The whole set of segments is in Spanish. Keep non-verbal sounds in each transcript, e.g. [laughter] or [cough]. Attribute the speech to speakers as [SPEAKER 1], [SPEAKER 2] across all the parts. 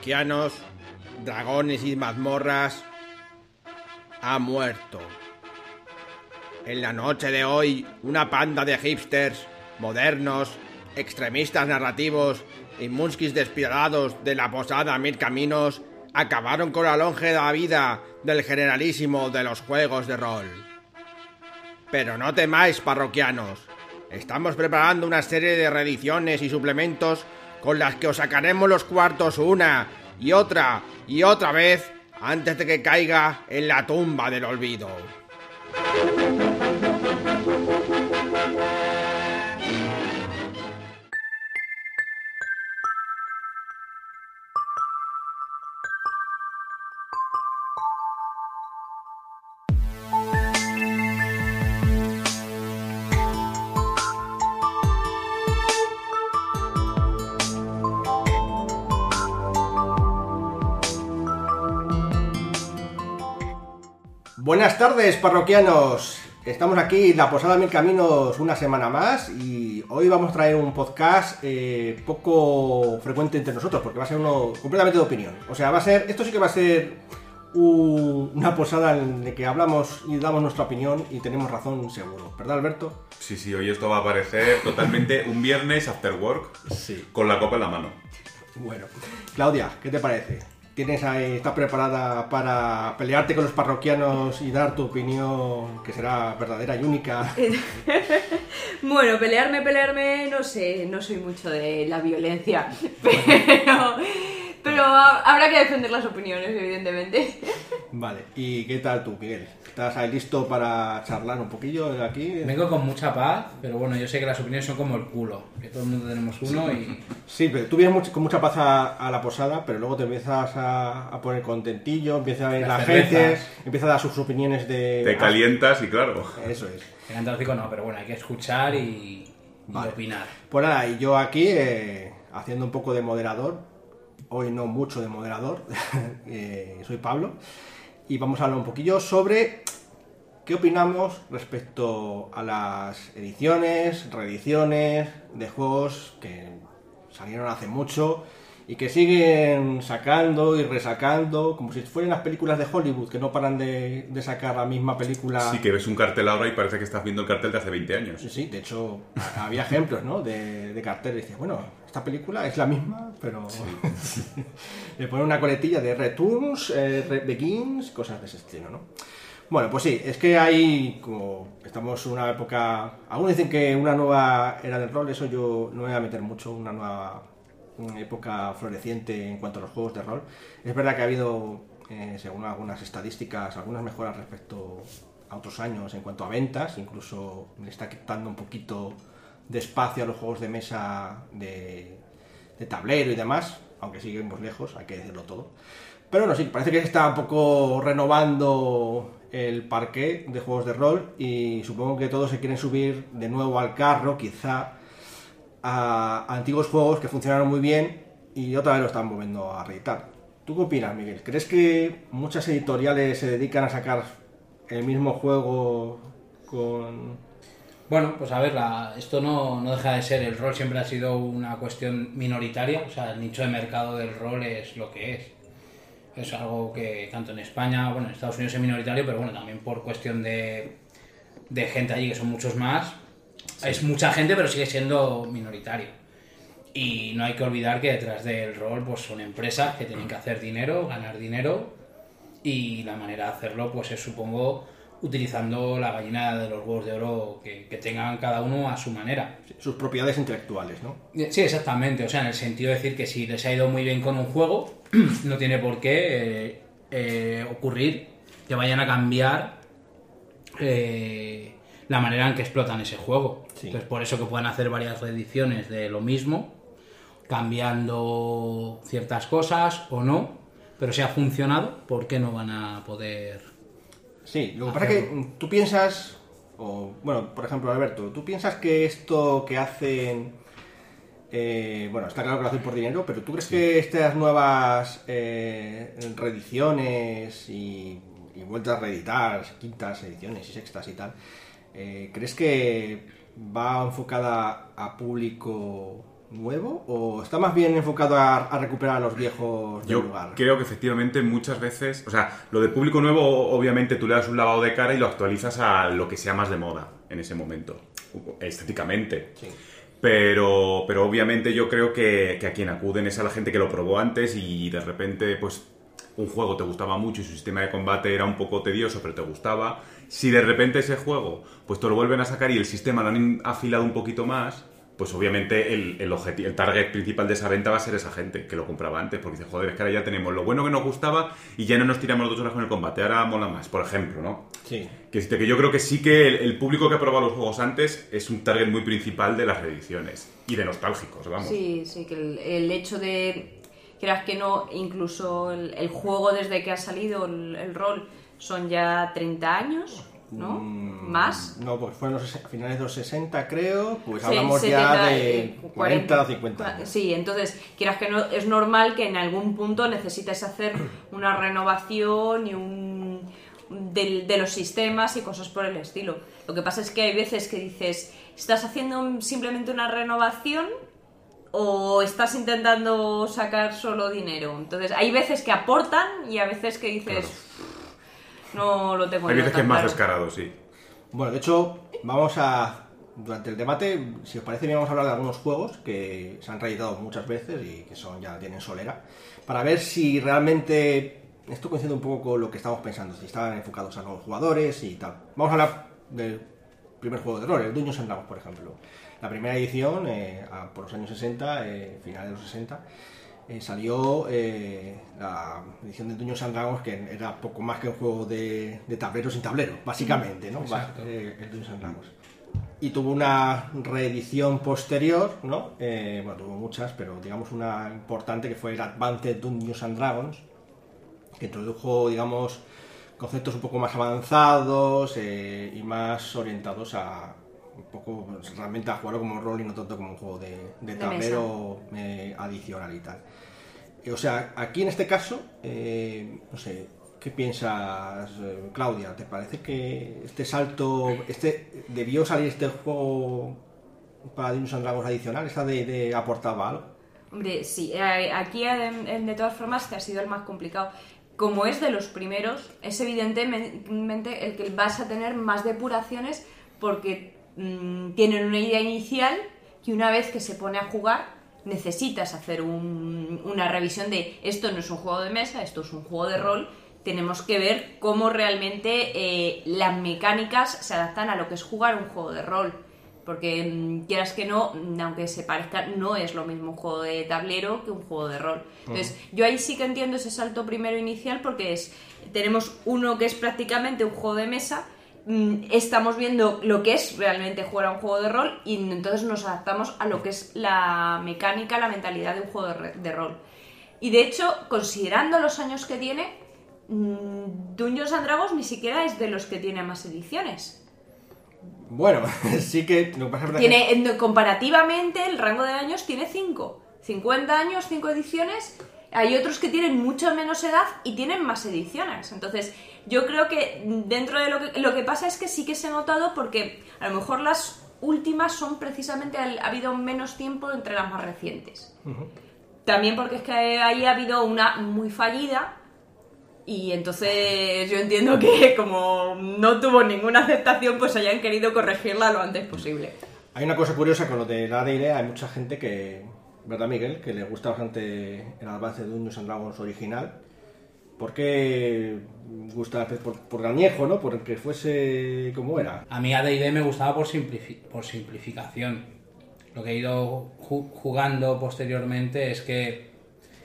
[SPEAKER 1] parroquianos, dragones y mazmorras, ha muerto. En la noche de hoy, una panda de hipsters, modernos, extremistas narrativos y munskis despiadados de la posada Mil Caminos acabaron con la longeva vida del generalísimo de los juegos de rol. Pero no temáis, parroquianos. Estamos preparando una serie de reediciones y suplementos con las que os sacaremos los cuartos una y otra y otra vez antes de que caiga en la tumba del olvido. Buenas tardes, parroquianos. Estamos aquí en la Posada Mil Caminos una semana más y hoy vamos a traer un podcast eh, poco frecuente entre nosotros porque va a ser uno completamente de opinión. O sea, va a ser, esto sí que va a ser un- una posada en la que hablamos y damos nuestra opinión y tenemos razón seguro. ¿Verdad, Alberto?
[SPEAKER 2] Sí, sí, hoy esto va a parecer totalmente un viernes after work
[SPEAKER 1] Sí.
[SPEAKER 2] con la copa en la mano.
[SPEAKER 1] Bueno, Claudia, ¿qué te parece? ¿Tienes ahí, estás preparada para pelearte con los parroquianos y dar tu opinión que será verdadera y única? [laughs]
[SPEAKER 3] Bueno, pelearme, pelearme, no sé, no soy mucho de la violencia, pero, pero ha- habrá que defender las opiniones, evidentemente.
[SPEAKER 1] Vale, ¿y qué tal tú, Miguel? ¿Estás ahí listo para charlar un poquillo de aquí?
[SPEAKER 4] Vengo con mucha paz, pero bueno, yo sé que las opiniones son como el culo, que todo el mundo tenemos uno y...
[SPEAKER 1] Sí, pero tú vienes con mucha paz a, a la posada, pero luego te empiezas a, a poner contentillo, empiezas a ver
[SPEAKER 4] Las
[SPEAKER 1] agencias,
[SPEAKER 4] cervezas.
[SPEAKER 1] empiezas a dar sus opiniones de...
[SPEAKER 2] Te calientas y claro.
[SPEAKER 1] Eso es.
[SPEAKER 4] En Antártico no, pero bueno, hay que escuchar y, y
[SPEAKER 1] Vale.
[SPEAKER 4] opinar.
[SPEAKER 1] Pues nada, y yo aquí eh, haciendo un poco de moderador, hoy no mucho de moderador, [laughs] eh, soy Pablo, y vamos a hablar un poquillo sobre qué opinamos respecto a las ediciones, reediciones de juegos que salieron hace mucho y que siguen sacando y resacando, como si fueran las películas de Hollywood, que no paran de, de sacar la misma película.
[SPEAKER 2] Sí que ves un cartel ahora y parece que estás viendo el cartel de hace 20 años.
[SPEAKER 1] Sí, sí, de hecho había ejemplos, ¿no? De, de carteles. Dices, bueno, esta película es la misma, pero [laughs] le ponen una coletilla de Returns, eh, Begins, cosas de ese estilo, ¿no? Bueno, pues sí, es que hay como estamos en una época. Algunos dicen que una nueva era del rol, eso yo no me voy a meter mucho, una nueva una época floreciente en cuanto a los juegos de rol. Es verdad que ha habido, eh, según algunas estadísticas, algunas mejoras respecto a otros años en cuanto a ventas, incluso le está quitando un poquito de espacio a los juegos de mesa de, tablero y demás, aunque seguimos lejos, hay que decirlo todo. Pero no, sí, parece que se está un poco renovando el parque de juegos de rol y supongo que todos se quieren subir de nuevo al carro, quizá, a antiguos juegos que funcionaron muy bien y otra vez lo están volviendo a reeditar. ¿Tú qué opinas, Miguel? ¿Crees que muchas editoriales se dedican a sacar el mismo juego con...
[SPEAKER 4] Bueno, pues a ver, la- esto no, no deja de ser, el rol siempre ha sido una cuestión minoritaria, o sea, el nicho de mercado del rol es lo que es. Es algo que tanto en España, bueno, en Estados Unidos es minoritario, pero bueno, también por cuestión de, de gente allí, que son muchos más, es mucha gente, pero sigue siendo minoritario. Y no hay que olvidar que detrás del rol pues son empresas que tienen que hacer dinero, ganar dinero, y la manera de hacerlo pues es supongo utilizando la gallina de los huevos de oro que, que tengan cada uno a su manera.
[SPEAKER 1] sus propiedades intelectuales, ¿no?
[SPEAKER 4] Sí, exactamente. O sea, en el sentido de decir que si les ha ido muy bien con un juego, [clears throat] no tiene por qué eh, eh, ocurrir que vayan a cambiar eh, la manera en que explotan ese juego.
[SPEAKER 1] Sí.
[SPEAKER 4] Entonces, por eso que puedan hacer varias reediciones de lo mismo, cambiando ciertas cosas o no, pero si ha funcionado, ¿por qué no van a poder
[SPEAKER 1] Sí, lo que pasa es que tú piensas, o bueno, por ejemplo, Alberto, tú piensas que esto que hacen, eh, bueno, está claro que lo hacen por dinero, pero tú crees que estas nuevas eh, reediciones y, y vueltas a reeditar, quintas ediciones y sextas y tal, eh, ¿crees que va enfocada a público nuevo o está más bien enfocado a, a recuperar a los viejos del
[SPEAKER 2] Yo
[SPEAKER 1] lugar?
[SPEAKER 2] creo que efectivamente muchas veces, o sea, lo de público nuevo, obviamente tú le das un lavado de cara y lo actualizas a lo que sea más de moda en ese momento, estéticamente.
[SPEAKER 1] Sí.
[SPEAKER 2] Pero, pero obviamente yo creo que, que a quien acuden es a la gente que lo probó antes y de repente, pues, un juego te gustaba mucho y su sistema de combate era un poco tedioso, pero te gustaba. Si de repente ese juego, pues te lo vuelven a sacar y el sistema lo han afilado un poquito más, pues obviamente el, el, objeti- el target principal de esa venta va a ser esa gente que lo compraba antes, porque dice, joder, es que ahora ya tenemos lo bueno que nos gustaba y ya no nos tiramos dos horas con el combate, ahora mola más, por ejemplo, ¿no?
[SPEAKER 1] Sí.
[SPEAKER 2] Que, que yo creo que sí que el, el público que ha probado los juegos antes es un target muy principal de las reediciones y de nostálgicos, vamos.
[SPEAKER 3] Sí, sí, que el, el hecho de, creas que no, incluso el, el juego desde que ha salido el, el rol son ya 30 años, ¿no?
[SPEAKER 1] Mm,
[SPEAKER 3] Más.
[SPEAKER 1] No, pues fueron los ses- finales de los 60, creo. Pues
[SPEAKER 3] Sí,
[SPEAKER 1] hablamos
[SPEAKER 3] 70,
[SPEAKER 1] ya de
[SPEAKER 3] eh,
[SPEAKER 1] 40 o 50 años.
[SPEAKER 3] Sí, entonces, quieras que no, es normal que en algún punto necesites hacer una renovación y un del- de, los sistemas y cosas por el estilo. Lo que pasa es que hay veces que dices, ¿estás haciendo simplemente una renovación o estás intentando sacar solo dinero? Entonces, hay veces que aportan y a veces que dices, no lo tengo
[SPEAKER 2] Hay veces que es más
[SPEAKER 3] claro".
[SPEAKER 2] descarado, sí.
[SPEAKER 1] Bueno, de hecho, vamos a. Durante el debate, si os parece bien, vamos a hablar de algunos juegos que se han reeditado muchas veces y que son ya tienen solera, para ver si realmente esto coincide un poco con lo que estamos pensando, si estaban enfocados a nuevos jugadores y tal. Vamos a hablar del primer juego de rol, el Dungeons and Dragons, por ejemplo. La primera edición, eh, por los años 60, eh, finales de los 60, eh, salió eh, la edición de Dungeons and Dragons, que era poco más que un juego de, de tablero sin tablero, básicamente, ¿no?
[SPEAKER 4] Exacto.
[SPEAKER 1] Eh, el Dungeons and Dragons. Y tuvo una reedición posterior, ¿no? Eh, bueno, tuvo muchas, pero digamos una importante que fue el Advanced Dungeons and Dragons, que introdujo, digamos, conceptos un poco más avanzados y más orientados a un poco pues, realmente a jugarlo como rol y no tanto como un juego de, de tablero eh, adicional y tal. Eh, O sea, aquí en este caso, eh, no sé, ¿qué piensas, eh, Claudia? ¿Te parece que este salto, este debió salir este juego para Dungeons and Dragons adicional? ¿Esta de, de aportaba algo?
[SPEAKER 3] Hombre, sí, aquí de todas formas que ha sido el más complicado. Como es de los primeros, es evidentemente el que vas a tener más depuraciones porque mm, tienen una idea inicial que una vez que se pone a jugar necesitas hacer un- una revisión de esto no es un juego de mesa, esto es un juego de rol. Tenemos que ver cómo realmente eh, las mecánicas se adaptan a lo que es jugar un juego de rol. Porque mm, quieras que no, mm, aunque se parezca, no es lo mismo un juego de tablero que un juego de rol. Entonces, yo ahí sí que entiendo ese salto primero inicial porque es tenemos uno que es prácticamente un juego de mesa, estamos viendo lo que es realmente jugar a un juego de rol y entonces nos adaptamos a lo que es la mecánica, la mentalidad de un juego de, rol. Y de hecho, considerando los años que tiene, mm, Dungeons and Dragons ni siquiera es de los que tiene más ediciones.
[SPEAKER 1] Bueno, [laughs] sí que que pasa que-
[SPEAKER 3] Tiene, en- comparativamente, el rango de años tiene 5. 50 años, 5 ediciones. Hay otros que tienen mucho menos edad y tienen más ediciones. Entonces, yo creo que dentro de lo que, lo que pasa es que sí que se ha notado porque a lo mejor las últimas son precisamente, ha habido menos tiempo entre las más recientes. También porque es que ahí ha habido una muy fallida y entonces yo entiendo que como no tuvo ninguna aceptación, pues hayan querido corregirla lo antes posible.
[SPEAKER 1] Hay una cosa curiosa con lo de la AD&D, hay mucha gente que, ¿verdad Miguel? Que le gusta bastante el avance de Dungeons and Dragons original. ¿Por qué gusta? Por, por añejo, ¿no? Porque fuese como era.
[SPEAKER 4] A mí AD&D me gustaba por, simplifi- por simplificación. Lo que he ido ju- jugando posteriormente es que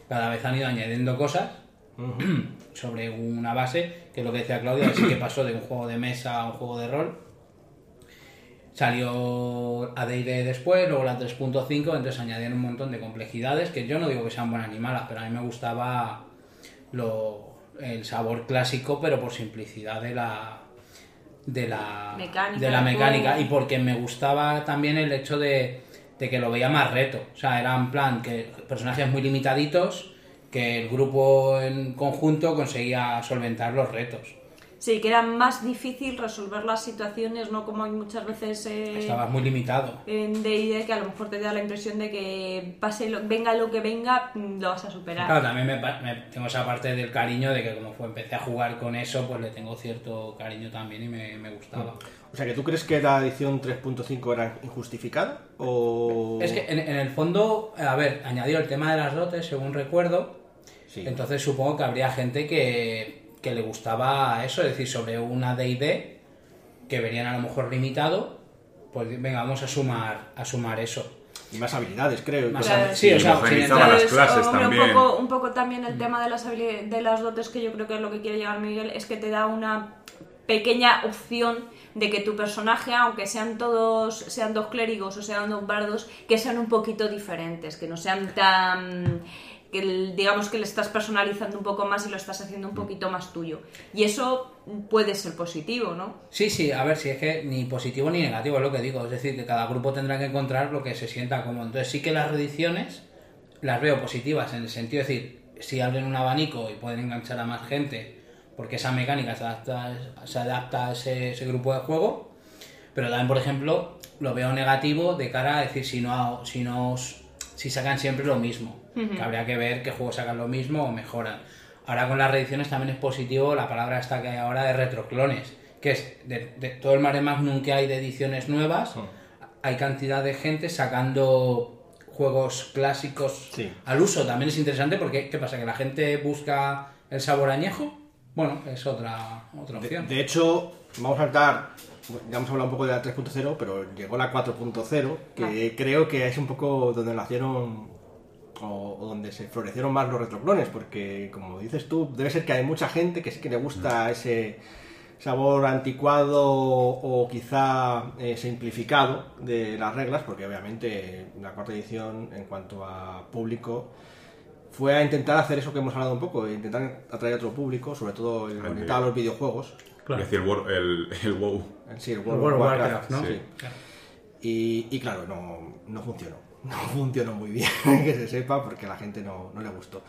[SPEAKER 4] cada vez han ido añadiendo cosas [clears throat] sobre una base, que es lo que decía Claudia, así que pasó de un juego de mesa a un juego de rol. Salió AD&D después, luego la 3.5, entonces añadieron un montón de complejidades, que yo no digo que sean buenas ni malas, pero a mí me gustaba lo, el sabor clásico, pero por simplicidad de la, de la
[SPEAKER 3] Mecánica
[SPEAKER 4] de la mecánica y porque me gustaba también el hecho de, de que lo veía más reto. O sea, era en plan que personajes muy limitaditos, que el grupo en conjunto conseguía solventar los retos.
[SPEAKER 3] Sí, que era más difícil resolver las situaciones, ¿no? Como hay muchas veces eh,
[SPEAKER 4] Estabas muy limitado.
[SPEAKER 3] en D&D que a lo mejor te da la impresión de que pase lo, venga lo que venga, mm, lo vas a superar.
[SPEAKER 4] Claro, también me, me- tengo esa parte del cariño de que como fue, empecé a jugar con eso, pues le tengo cierto cariño también y me, me gustaba.
[SPEAKER 1] O sea, que tú crees que la edición 3.5 era injustificada o...
[SPEAKER 4] Es que en, en el fondo, a ver, añadió el tema de las dotes, según recuerdo,
[SPEAKER 1] Sí.
[SPEAKER 4] entonces supongo que habría gente que, que le gustaba eso, es decir, sobre una D&D que verían a lo mejor limitado, pues venga, vamos a sumar, a sumar eso.
[SPEAKER 1] Y más habilidades, creo.
[SPEAKER 4] Más sí, o sea, sin entrar-
[SPEAKER 2] las clases
[SPEAKER 3] hombre,
[SPEAKER 2] también.
[SPEAKER 3] Un poco, un poco también el tema de las, habili- de las dotes, que yo creo que es lo que quiere llegar Miguel, es que te da una pequeña opción de que tu personaje, aunque sean todos, sean dos clérigos o sean dos bardos, que sean un poquito diferentes, que no sean tan que el- digamos que le estás personalizando un poco más y lo estás haciendo un poquito más tuyo. Y eso puede ser positivo, ¿no?
[SPEAKER 4] Sí, sí, a ver, si es que ni positivo ni negativo es lo que digo, es decir, que cada grupo tendrá que encontrar lo que se sienta cómodo. Entonces sí que las reediciones las veo positivas en el sentido de decir, si abren un abanico y pueden enganchar a más gente, porque esa mecánica se adapta, se adapta a ese, ese grupo de juego, pero también, por ejemplo, lo veo negativo de cara a decir si no, si no si sacan siempre lo mismo, que habría que ver qué juegos sacan lo mismo o mejoran. Ahora con las reediciones también es positivo la palabra esta que hay ahora de retroclones, que es de, de todo el mare magnum que hay de ediciones nuevas, hay cantidad de gente sacando juegos clásicos
[SPEAKER 1] Sí.
[SPEAKER 4] al uso. También es interesante porque, ¿qué pasa? ¿Que la gente busca el sabor añejo? Bueno, es otra, otra
[SPEAKER 1] De,
[SPEAKER 4] opción.
[SPEAKER 1] de hecho, vamos a saltar, ya hemos hablado un poco de la 3.0, pero llegó la 4.0, que creo que es un poco donde nacieron o, o donde se florecieron más los retroclones, porque como dices tú, debe ser que hay mucha gente que sí que le gusta ese sabor anticuado o quizá eh, simplificado de las reglas, porque obviamente la cuarta edición en cuanto a público fue a intentar hacer eso que hemos hablado un poco, intentar atraer a otro público, sobre todo el orientado a los videojuegos.
[SPEAKER 2] Es decir, el, el, el WoW.
[SPEAKER 1] En sí, el
[SPEAKER 4] El
[SPEAKER 1] World, of Warcraft,
[SPEAKER 4] Warcraft, ¿no?
[SPEAKER 1] sí.
[SPEAKER 4] Claro.
[SPEAKER 1] Y, y claro, no, no funcionó. No [laughs] funcionó muy bien, [laughs] que se sepa, porque a la gente no, no le gustó.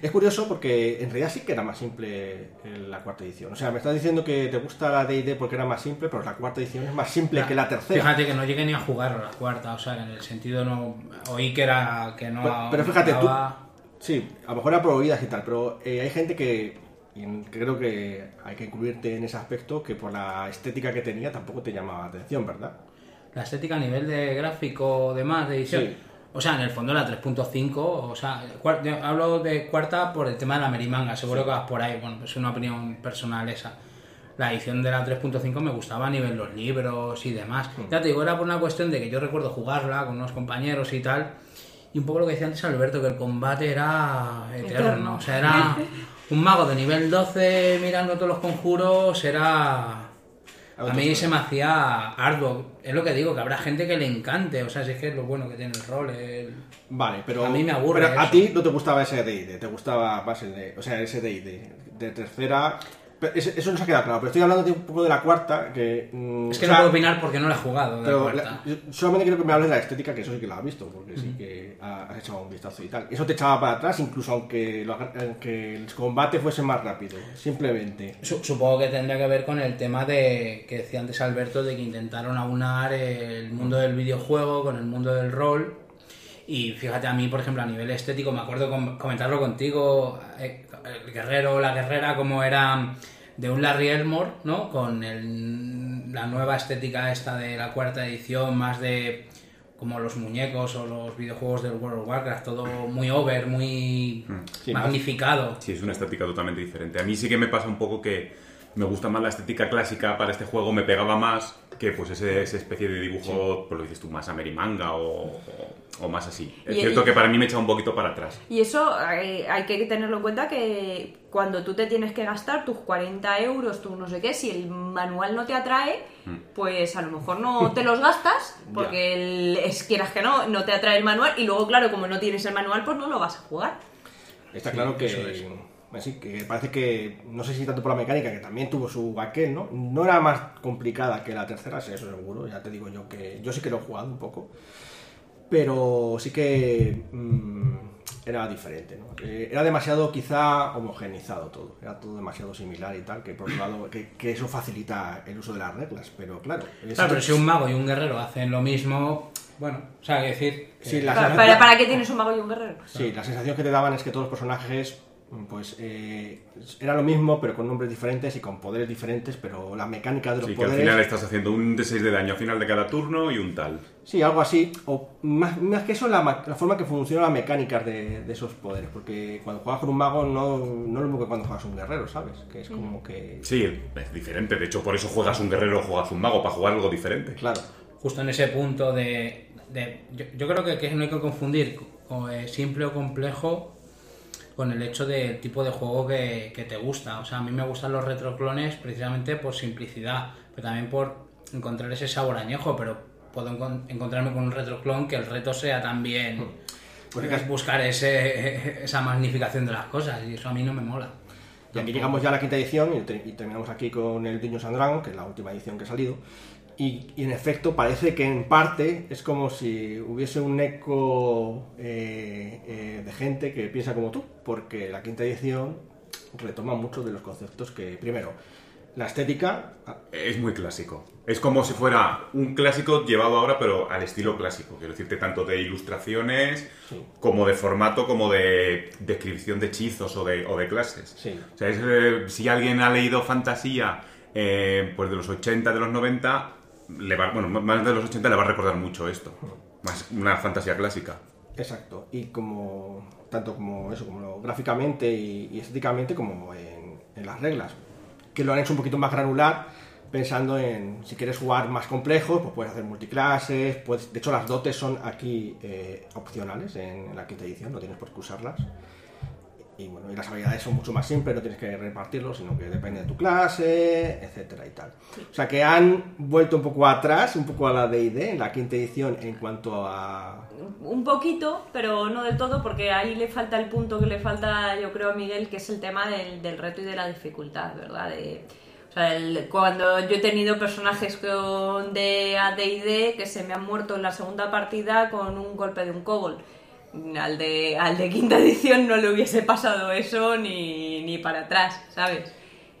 [SPEAKER 1] Es curioso porque en realidad sí que era más simple en la cuarta edición. O sea, me estás diciendo que te gusta la D&D porque era más simple, pero la cuarta edición es más simple que la tercera.
[SPEAKER 4] Fíjate que no llegué ni a jugar a la cuarta, o sea, que en el sentido no. Oí que era. que no.
[SPEAKER 1] Pero, pero fíjate, tú... Sí, a lo mejor era por oídas y tal, pero eh, hay gente que... y creo que hay que incluirte en ese aspecto que por la estética que tenía tampoco te llamaba la atención, ¿verdad?
[SPEAKER 4] La estética a nivel de gráfico, demás, de edición.
[SPEAKER 1] Sí.
[SPEAKER 4] O sea, en el fondo la 3.5, o sea, hablo de cuarta por el tema de la merimanga, seguro que vas por ahí, bueno, es una opinión personal esa. La edición de la 3.5 me gustaba a nivel los libros y demás.
[SPEAKER 1] Mm.
[SPEAKER 4] Ya te digo, era por una cuestión de que yo recuerdo jugarla con unos compañeros y tal, y un poco lo que decía antes Alberto, que el combate era eterno,
[SPEAKER 3] Eterno.
[SPEAKER 4] o sea, era un mago de nivel 12 mirando todos los conjuros, era... A mí se me hacía arduo. Es lo que digo, que habrá gente que le encante. O sea, si es que es lo bueno que tiene el rol. el-
[SPEAKER 1] Vale, pero
[SPEAKER 4] A mí me aburre
[SPEAKER 1] pero a ti no te gustaba ese D&D, te gustaba más el de, o sea, ese D&D de tercera. Eso no se ha quedado claro, pero estoy hablando de un poco de la cuarta que mm,
[SPEAKER 4] Es que
[SPEAKER 1] o
[SPEAKER 4] no puedo opinar porque no la he jugado. la
[SPEAKER 1] pero la- yo solamente quiero que me hables de la estética, que eso sí que lo has visto, porque sí que ha- has echado un vistazo y tal. Eso te echaba para atrás, incluso aunque, lo- aunque el combate fuese más rápido, simplemente.
[SPEAKER 4] Su- Supongo que tendría que ver con el tema de que decía antes Alberto de que intentaron aunar el mundo del videojuego con el mundo del rol. Y fíjate, a mí, por ejemplo, a nivel estético, me acuerdo com- comentarlo contigo, eh, el guerrero o la guerrera, como era de un Larry Elmore, ¿no? Con el- la nueva estética esta de la cuarta edición, más de como los muñecos o los videojuegos del World of Warcraft, todo muy over, muy
[SPEAKER 1] Sí, más-
[SPEAKER 4] magnificado.
[SPEAKER 2] Sí, es una estética totalmente diferente. A mí sí que me pasa un poco que me gusta más la estética clásica para este juego, me pegaba más que pues ese, esa especie de dibujo, pues lo dices tú, más amerimanga o, o, o más así. Es
[SPEAKER 3] Y-
[SPEAKER 2] cierto
[SPEAKER 3] y-
[SPEAKER 2] que para mí me echa un poquito para atrás.
[SPEAKER 3] Y eso eh, hay que tenerlo en cuenta que cuando tú te tienes que gastar tus 40 euros, tu no sé qué, si el manual no te atrae, pues a lo mejor no te los gastas, [laughs] porque el- es, quieras que no, no te atrae el manual y luego, claro, como no tienes el manual, pues no lo vas a jugar.
[SPEAKER 1] Está claro que,
[SPEAKER 4] eso es.
[SPEAKER 1] Así que parece que, no sé si tanto por la mecánica, que también tuvo su aquel, ¿no? No era más complicada que la tercera, sí, eso seguro, ya te digo yo que yo sí que lo he jugado un poco. Pero sí que mm, era diferente, ¿no? Eh, era demasiado quizá homogenizado todo, era todo demasiado similar y tal, que por un lado, que, que eso facilita el uso de las reglas, pero claro.
[SPEAKER 4] Claro, pero si un mago y un guerrero hacen lo mismo, bueno, o sea, hay que decir... que-
[SPEAKER 1] Sí, la
[SPEAKER 3] ¿Para,
[SPEAKER 1] sensación-
[SPEAKER 3] para, para qué tienes un mago y un guerrero?
[SPEAKER 1] Sí, la sensación que te daban es que todos los personajes pues eh, era lo mismo pero con nombres diferentes y con poderes diferentes pero la mecánica de los
[SPEAKER 2] Sí, que al
[SPEAKER 1] poderes
[SPEAKER 2] final estás haciendo un D6 de daño al final de cada turno y un tal.
[SPEAKER 1] sí algo así o más, más que eso la, ma- la forma que funcionan las mecánicas de, de esos poderes porque cuando juegas con un mago no, no es lo mismo que cuando juegas un guerrero sabes que es como que
[SPEAKER 2] Sí, es diferente. De hecho, por eso juegas un guerrero o juegas un mago, para jugar algo diferente.
[SPEAKER 1] claro
[SPEAKER 4] justo en ese punto de... de- yo, yo creo que, que no hay que confundir o, eh, simple o complejo con el hecho del tipo de juego que, que te gusta. O sea, a mí me gustan los retroclones precisamente por simplicidad, pero también por encontrar ese sabor añejo, pero puedo encon- encontrarme con un retroclon que el reto sea también
[SPEAKER 1] Pues
[SPEAKER 4] es buscar ese, [laughs] esa magnificación de las cosas y eso a mí no me mola.
[SPEAKER 1] Y aquí llegamos ya a la quinta edición y, te- y terminamos aquí con el Dungeons and Dragons, que es la última edición que ha salido. Y, y en efecto parece que en parte es como si hubiese un eco eh, eh, de gente que piensa como tú, porque la quinta edición retoma muchos de los conceptos que, primero, la estética, ah,
[SPEAKER 2] Es muy clásico. Es como si fuera un clásico llevado ahora, pero al estilo clásico. Quiero decirte, tanto de ilustraciones,
[SPEAKER 1] Sí.
[SPEAKER 2] como de formato, como de descripción de hechizos o de, o de clases.
[SPEAKER 1] Sí.
[SPEAKER 2] O sea, es, eh, si alguien ha leído fantasía pues de los 80, de los 90, le va- bueno, más de los 80 le va a recordar mucho esto. Más una fantasía clásica.
[SPEAKER 1] Exacto, y como tanto como eso, como lo- gráficamente y, y estéticamente como en, en las reglas, que lo han hecho un poquito más granular, pensando en si quieres jugar más complejos, pues puedes hacer multiclases, puedes, de hecho las dotes son aquí eh, opcionales en, en la quinta edición, no tienes por qué usarlas. Y bueno, y las habilidades son mucho más simples, no tienes que repartirlo, sino que depende de tu clase, etcétera y tal. O sea que han vuelto un poco atrás, un poco a la D&D en la quinta edición en cuanto a
[SPEAKER 3] Un poquito, pero no del todo, porque ahí le falta el punto que le falta, yo creo, a Miguel, que es el tema del, del reto y de la dificultad, ¿verdad? De, o sea, el- cuando yo he tenido personajes con de AD&D que se me han muerto en la segunda partida con un golpe de un kobold. Al de, al de quinta edición no le hubiese pasado eso ni, ni para atrás, ¿sabes?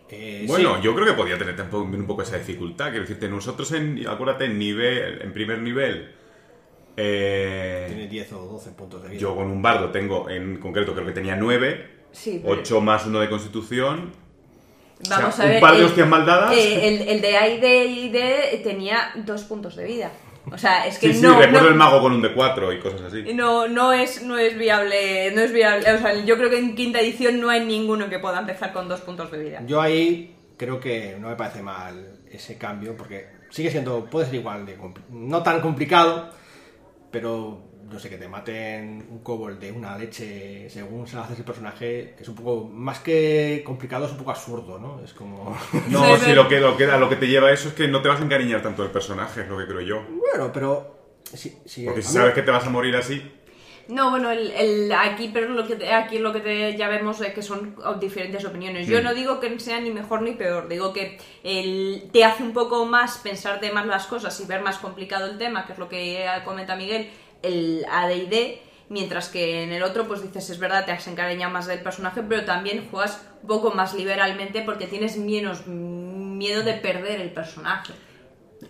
[SPEAKER 1] Eh,
[SPEAKER 2] Bueno,
[SPEAKER 1] sí.
[SPEAKER 2] yo creo que podía tener también un poco esa dificultad. Quiero decirte, nosotros, en, acuérdate, en nivel, en primer nivel, eh,
[SPEAKER 1] Tiene 10 o 12 puntos de vida.
[SPEAKER 2] yo con un bardo tengo, en concreto, creo que tenía 9,
[SPEAKER 3] Sí, pero-
[SPEAKER 2] 8 más 1 de constitución.
[SPEAKER 3] Vamos
[SPEAKER 2] O sea,
[SPEAKER 3] a
[SPEAKER 2] un
[SPEAKER 3] ver.
[SPEAKER 2] par de
[SPEAKER 3] el-
[SPEAKER 2] hostias mal dadas.
[SPEAKER 3] eh, el, el de AD tenía dos puntos de vida. O sea, es que
[SPEAKER 2] Sí, sí,
[SPEAKER 3] no.
[SPEAKER 2] recuerdo
[SPEAKER 3] no-
[SPEAKER 2] el mago con un D4 y cosas así.
[SPEAKER 3] No, no es, no es viable, no es viable. O sea, yo creo que en quinta edición no hay ninguno que pueda empezar con dos puntos de vida.
[SPEAKER 1] Yo ahí creo que no me parece mal ese cambio, porque sigue siendo, puede ser igual de no tan complicado, pero no sé, que te maten un kobold de una leche según se hace ese personaje, es un poco, más que complicado, es un poco absurdo, ¿no? Es como...
[SPEAKER 2] No,
[SPEAKER 3] Sí, [laughs]
[SPEAKER 2] si lo que, lo, que, a lo que te lleva eso es que no te vas a encariñar tanto del personaje, es lo que creo yo.
[SPEAKER 1] bueno, pero... Sí, sí,
[SPEAKER 2] Porque
[SPEAKER 1] a
[SPEAKER 2] si
[SPEAKER 1] mí-
[SPEAKER 2] sabes que te vas a morir así,
[SPEAKER 3] No, bueno, el, el- aquí, pero lo que te- aquí lo que te- ya vemos es que son diferentes opiniones. Yo
[SPEAKER 2] Mm.
[SPEAKER 3] no digo que sea ni mejor ni peor, digo que el- te hace un poco más pensarte más las cosas y ver más complicado el tema, que es lo que comenta Miguel, el AD&D, mientras que en el otro pues dices, es verdad, te has encariñado más del personaje, pero también juegas un poco más liberalmente porque tienes menos miedo de perder el personaje.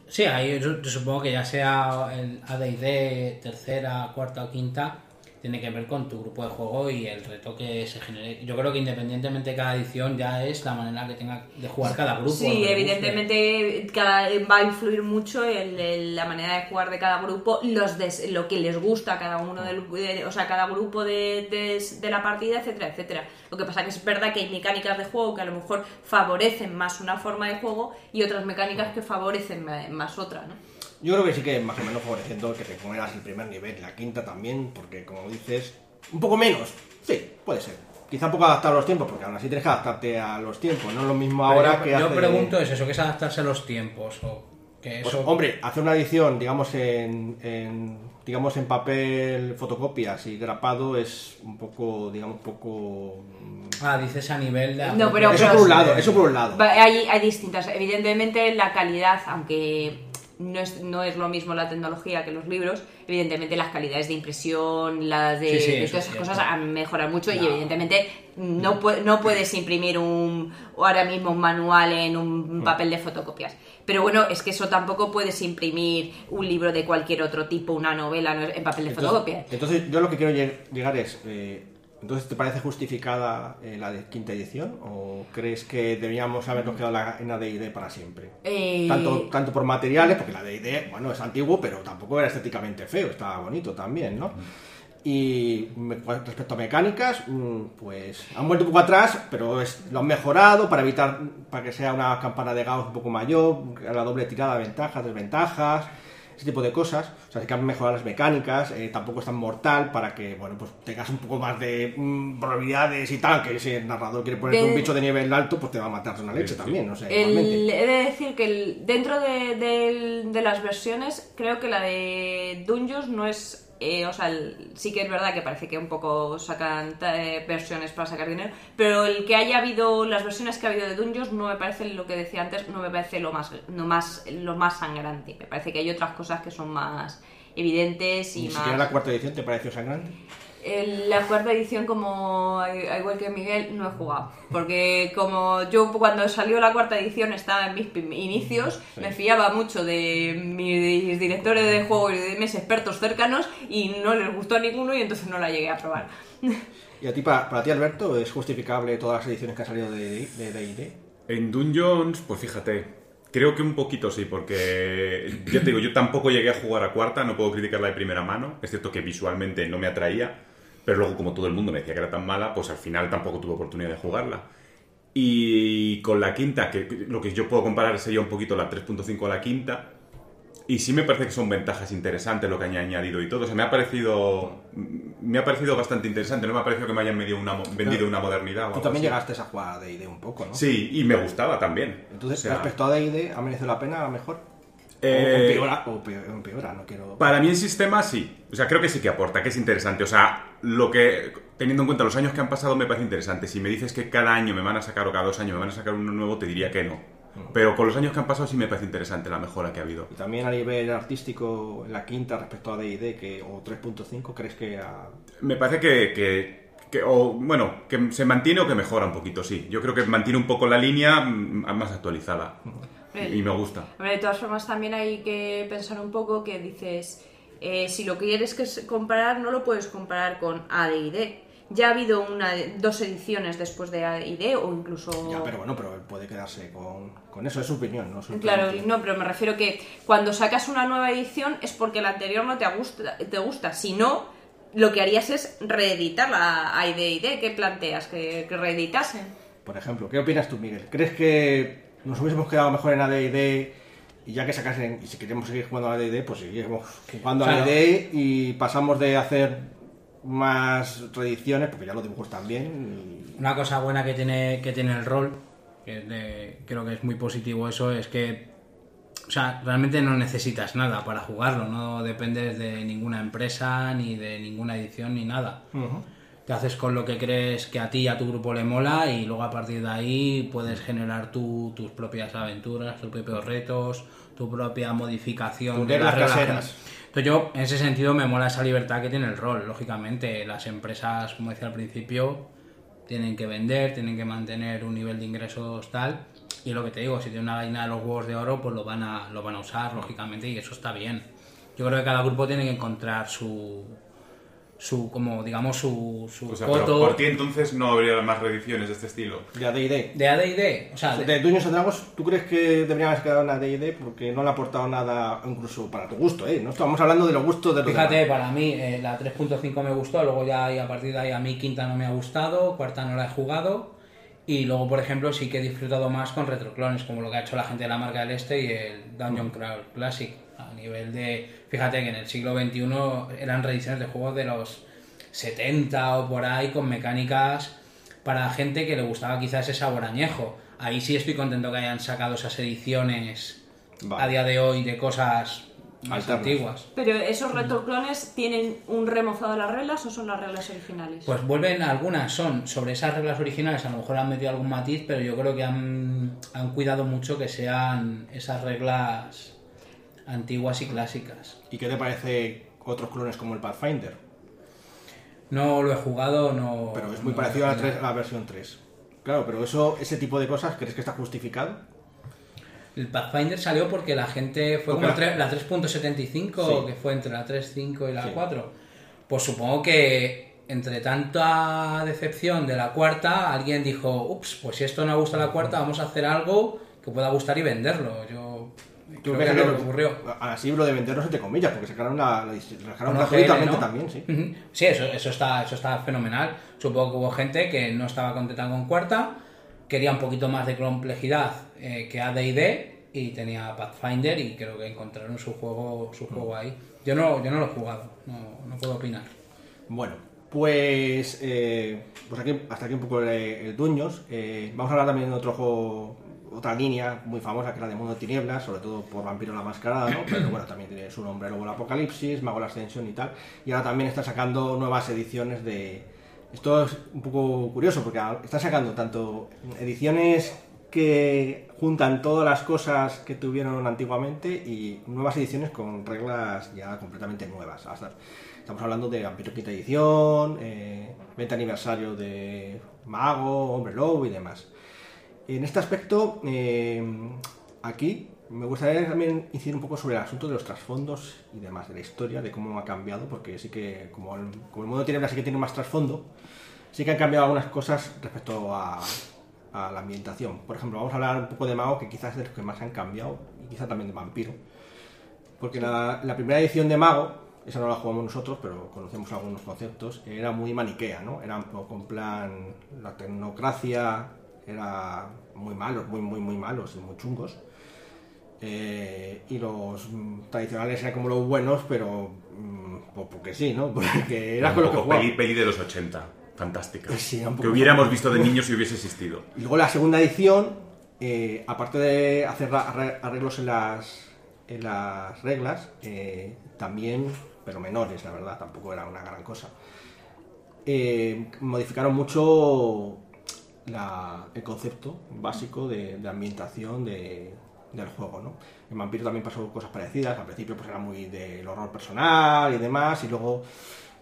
[SPEAKER 4] Sí, ahí yo, supongo que ya sea el AD&D tercera, cuarta o quinta, tiene que ver con tu grupo de juego y el reto que se genere. Yo creo que independientemente de cada edición ya es la manera que tenga de jugar cada grupo.
[SPEAKER 3] Sí, evidentemente cada, va a influir mucho el- la manera de jugar de cada grupo, los des- lo que les gusta a cada uno del, de- o sea, cada grupo de, de- de la partida, etcétera, etcétera. Lo que pasa que es verdad que hay mecánicas de juego que a lo mejor favorecen más una forma de juego y otras mecánicas que favorecen más otra, ¿no?
[SPEAKER 1] Yo creo que sí que más o menos favoreciendo que te pongas el primer nivel, la quinta también, porque como dices, un poco menos, sí, puede ser. Quizá un poco adaptado a los tiempos, porque aún así tienes que adaptarte a los tiempos, no es lo mismo
[SPEAKER 4] Pero
[SPEAKER 1] ahora
[SPEAKER 4] yo,
[SPEAKER 1] que
[SPEAKER 4] yo
[SPEAKER 1] hace...
[SPEAKER 4] pregunto es eso, que es adaptarse a los tiempos o que
[SPEAKER 1] Pues, hombre, hacer una edición, digamos, en, en, digamos, en papel, fotocopias y grapado es un poco, digamos, un poco...
[SPEAKER 4] Ah, dices a nivel de...
[SPEAKER 3] No, pero-
[SPEAKER 1] Eso por un lado, eso por un lado.
[SPEAKER 3] Hay, hay distintas. Evidentemente la calidad, aunque no es, no es lo mismo la tecnología que los libros, evidentemente las calidades de impresión, las de,
[SPEAKER 4] Sí, sí,
[SPEAKER 3] de todas
[SPEAKER 4] es
[SPEAKER 3] esas cosas han mejorado mucho y evidentemente no, pu- no puedes imprimir un ahora mismo un manual en un
[SPEAKER 4] Mm.
[SPEAKER 3] papel de fotocopias. Pero bueno, es que eso tampoco puedes imprimir un libro de cualquier otro tipo, una novela en papel de fotocopias.
[SPEAKER 1] Entonces, entonces, yo lo que quiero lleg- llegar es, eh, entonces, ¿te parece justificada eh, la de quinta edición o crees que deberíamos habernos quedado la- en la D&D para siempre?
[SPEAKER 3] Eh,
[SPEAKER 1] Tanto, tanto por materiales, porque la D&D, bueno, es antiguo, pero tampoco era estéticamente feo, estaba bonito también, ¿no? Y respecto a mecánicas, mm, pues han vuelto un poco atrás, pero es- lo han mejorado para evitar para que sea una campana de Gauss un poco mayor, la doble tirada, ventajas, desventajas, ese tipo de cosas. O sea, sí que han mejorado las mecánicas, eh, tampoco es tan mortal para que, bueno, pues tengas un poco más de mm, probabilidades y tal, que si el narrador quiere ponerte
[SPEAKER 3] De-
[SPEAKER 1] un bicho de nivel alto, pues te va a matar de una leche
[SPEAKER 2] sí.
[SPEAKER 1] también, no sé,
[SPEAKER 3] El-
[SPEAKER 1] igualmente.
[SPEAKER 3] he de decir que el- dentro de, del- de las versiones, creo que la de Dungeons no es. Eh, o sea, el- sí que es verdad que parece que un poco sacan eh, versiones para sacar dinero, pero el que haya habido, las versiones que ha habido de Dungeons no me parece lo que decía antes, no me parece lo más, no más, lo más sangrante. Me parece que hay otras cosas que son más evidentes y
[SPEAKER 1] Ni
[SPEAKER 3] más.
[SPEAKER 1] siquiera la cuarta edición te pareció sangrante.
[SPEAKER 3] El- la cuarta edición, como igual que Miguel, no he jugado. Porque como yo cuando salió la cuarta edición estaba en mis inicios, me fiaba mucho de mis directores de juego y de mis expertos cercanos y no les gustó a ninguno y entonces no la llegué a probar.
[SPEAKER 1] ¿Y a ti, para, para ti, Alberto, es justificable todas las ediciones que han salido de de D&D?
[SPEAKER 2] En Dungeons, pues fíjate, creo que un poquito sí, porque ya te digo, yo tampoco llegué a jugar a cuarta, no puedo criticarla de primera mano, es cierto que visualmente no me atraía, pero luego como todo el mundo me decía que era tan mala, pues al final tampoco tuve oportunidad de jugarla. Y con la quinta, que lo que yo puedo comparar sería un poquito la 3.5 a la quinta, y sí me parece que son ventajas interesantes lo que han añadido y todo. O sea, me ha parecido, me ha parecido bastante interesante. No me ha parecido que me hayan vendido una, vendido una modernidad. o
[SPEAKER 1] Tú también
[SPEAKER 2] así.
[SPEAKER 1] llegaste a jugar a D&D un poco, ¿no?
[SPEAKER 2] Sí, y me gustaba también.
[SPEAKER 1] Entonces,
[SPEAKER 2] O sea,
[SPEAKER 1] respecto a D&D, ¿ha merecido la pena a lo mejor?
[SPEAKER 2] Eh,
[SPEAKER 1] empeora, o peor- empeora, no quiero...
[SPEAKER 2] Para mí en sistema sí. O sea, creo que sí que aporta, que es interesante. O sea, lo que, teniendo en cuenta los años que han pasado, me parece interesante. Si me dices que cada año me van a sacar o cada dos años me van a sacar uno nuevo, te diría que no. Pero con los años que han pasado sí me parece interesante la mejora que ha habido.
[SPEAKER 1] Y también a nivel artístico, la quinta respecto a D&D, que, o 3.5, ¿crees que ha-
[SPEAKER 2] Me parece que, que- que- o, bueno, que se mantiene o que mejora un poquito, sí. Yo creo que mantiene un poco la línea mm, más actualizada. Y me gusta.
[SPEAKER 3] De todas formas, también hay que pensar un poco que dices, eh, si lo quieres que es comparar, no lo puedes comparar con AD&D. Ya ha habido una, dos ediciones después de AD&D o incluso...
[SPEAKER 1] Ya, pero bueno, pero él puede quedarse con, con eso, es su opinión, ¿no? Su
[SPEAKER 3] Claro,
[SPEAKER 1] opinión.
[SPEAKER 3] no, pero me refiero que cuando sacas una nueva edición es porque la anterior no te gusta. Te gusta. Si no, lo que harías es reeditar la AD&D. ¿Qué planteas? ¿Que, que reeditase?
[SPEAKER 1] Por ejemplo, ¿qué opinas tú, Miguel? ¿Crees que nos hubiésemos quedado mejor en AD&D y ya que sacasen, y si queremos seguir jugando a AD&D, pues seguimos jugando a. AD&D y pasamos de hacer más reediciones, porque ya los dibujos también,
[SPEAKER 4] Una cosa buena que tiene, que tiene el rol, que de- creo que es muy positivo eso, es que o sea, realmente no necesitas nada para jugarlo, no dependes de ninguna empresa, ni de ninguna edición, ni nada. Te haces con lo que crees que a ti y a tu grupo le mola y luego a partir de ahí puedes generar tú tus propias aventuras, tus propios retos, tu propia modificación
[SPEAKER 1] Tus
[SPEAKER 4] de las
[SPEAKER 1] caseras.
[SPEAKER 4] Entonces yo, en ese sentido, me mola esa libertad que tiene el rol. Lógicamente, las empresas, como decía al principio, tienen que vender, tienen que mantener un nivel de ingresos tal. Y lo que te digo, si tiene una gallina de los huevos de oro, pues lo van a, lo van a usar, lógicamente, y eso está bien. Yo creo que cada grupo tiene que encontrar su, su como digamos, su, su
[SPEAKER 2] O sea, pero
[SPEAKER 4] coto
[SPEAKER 2] por ti entonces no habría más reediciones de este estilo.
[SPEAKER 1] de AD&D.
[SPEAKER 4] de AD&D. O sea, de-
[SPEAKER 1] De Dungeons and Dragons, ¿tú crees que deberían haber quedado en AD&D porque no le ha aportado nada, incluso para tu gusto, eh? No estamos hablando de los gustos de los
[SPEAKER 4] Fíjate,
[SPEAKER 1] demás.
[SPEAKER 4] para mí eh, la 3.5 me gustó, luego ya y a partir de ahí a mí quinta no me ha gustado, cuarta no la he jugado y luego por ejemplo sí que he disfrutado más con retroclones como lo que ha hecho la gente de la marca del Este y el Dungeon Crawl Classic a nivel de, fíjate que en el siglo XXI eran reediciones de juegos de los 70 o por ahí con mecánicas para gente que le gustaba quizás ese sabor añejo. Ahí sí estoy contento que hayan sacado esas ediciones
[SPEAKER 1] Vale.
[SPEAKER 4] a día de hoy de cosas más antiguas.
[SPEAKER 3] Pero esos retroclones tienen un remozado de las reglas o son las reglas originales?
[SPEAKER 4] Pues vuelven algunas, son sobre esas reglas originales, a lo mejor han metido algún matiz, pero yo creo que han, han cuidado mucho que sean esas reglas antiguas y clásicas.
[SPEAKER 1] ¿Y qué te parece otros clones como el Pathfinder?
[SPEAKER 4] No lo he jugado, no.
[SPEAKER 1] Pero es muy
[SPEAKER 4] no
[SPEAKER 1] parecido a la,
[SPEAKER 4] he-
[SPEAKER 1] 3 a la versión 3. Claro, pero eso, ese tipo de cosas, ¿crees que está justificado?
[SPEAKER 4] El Pathfinder salió porque la gente fue como
[SPEAKER 1] la
[SPEAKER 4] 3.75,
[SPEAKER 1] Sí.
[SPEAKER 4] que fue entre la 3.5 y la
[SPEAKER 1] Sí.
[SPEAKER 4] 4. Pues supongo que entre tanta decepción de la cuarta, alguien dijo, ups, pues si esto no gusta la cuarta, vamos a hacer algo que pueda gustar y venderlo. Yo creo que es lo que ocurrió.
[SPEAKER 1] Así lo de venderlos entre comillas, porque sacaron la, gratuitamente
[SPEAKER 4] ¿no?
[SPEAKER 1] también, sí.
[SPEAKER 4] Sí, eso, eso, está, eso está fenomenal. Supongo que hubo gente que no estaba contenta con cuarta, quería un poquito más de complejidad eh, que AD&D y tenía Pathfinder y creo que encontraron su juego, su juego ahí. Yo no, yo no lo he jugado, no, no puedo opinar.
[SPEAKER 1] Bueno, pues, eh, pues aquí, hasta aquí un poco el, el Dueños. Eh, vamos a hablar también de otro juego, otra línea muy famosa que era de Mundo de Tinieblas, sobre todo por Vampiro la Mascarada, ¿no? Pero bueno, también tiene su nombre luego el Apocalipsis, Mago la Ascensión y tal. Y ahora también está sacando nuevas ediciones de... Esto es un poco curioso porque está sacando tanto ediciones que juntan todas las cosas que tuvieron antiguamente y nuevas ediciones con reglas ya completamente nuevas. Estamos hablando de Vampiro Quinta Edición, eh, 20 aniversario de Mago, Hombre Lobo y demás. En este aspecto, eh, aquí me gustaría también incidir un poco sobre el asunto de los trasfondos y demás, de la historia, de cómo ha cambiado, porque sí que, como el, como el mundo tiene sí que tiene más trasfondo, sí que han cambiado algunas cosas respecto a, la ambientación. Por ejemplo, vamos a hablar un poco de Mago, que quizás es de los que más han cambiado, y quizás también de Vampiro. Porque la, la primera edición de Mago, esa no la jugamos nosotros, pero conocemos algunos conceptos, era muy maniquea, ¿no? Era un poco en plan, la tecnocracia era muy malos, muy, muy, muy malos y muy chungos. Eh, y los tradicionales eran como los buenos, pero mm, pues porque sí, ¿no? [laughs] Porque era
[SPEAKER 2] un
[SPEAKER 1] con lo que
[SPEAKER 2] peli, peli de los 80. Fantástica.
[SPEAKER 1] Sí, un poco.
[SPEAKER 2] que hubiéramos visto de [laughs] niños si hubiese existido.
[SPEAKER 1] Y luego la segunda edición, eh, aparte de hacer arreglos en las, en las reglas, eh, también, pero menores, la verdad, tampoco era una gran cosa. eh, modificaron mucho la- el concepto básico de, de ambientación de- del juego, ¿no? En Vampiro también pasó cosas parecidas, al principio pues era muy del horror personal y demás, y luego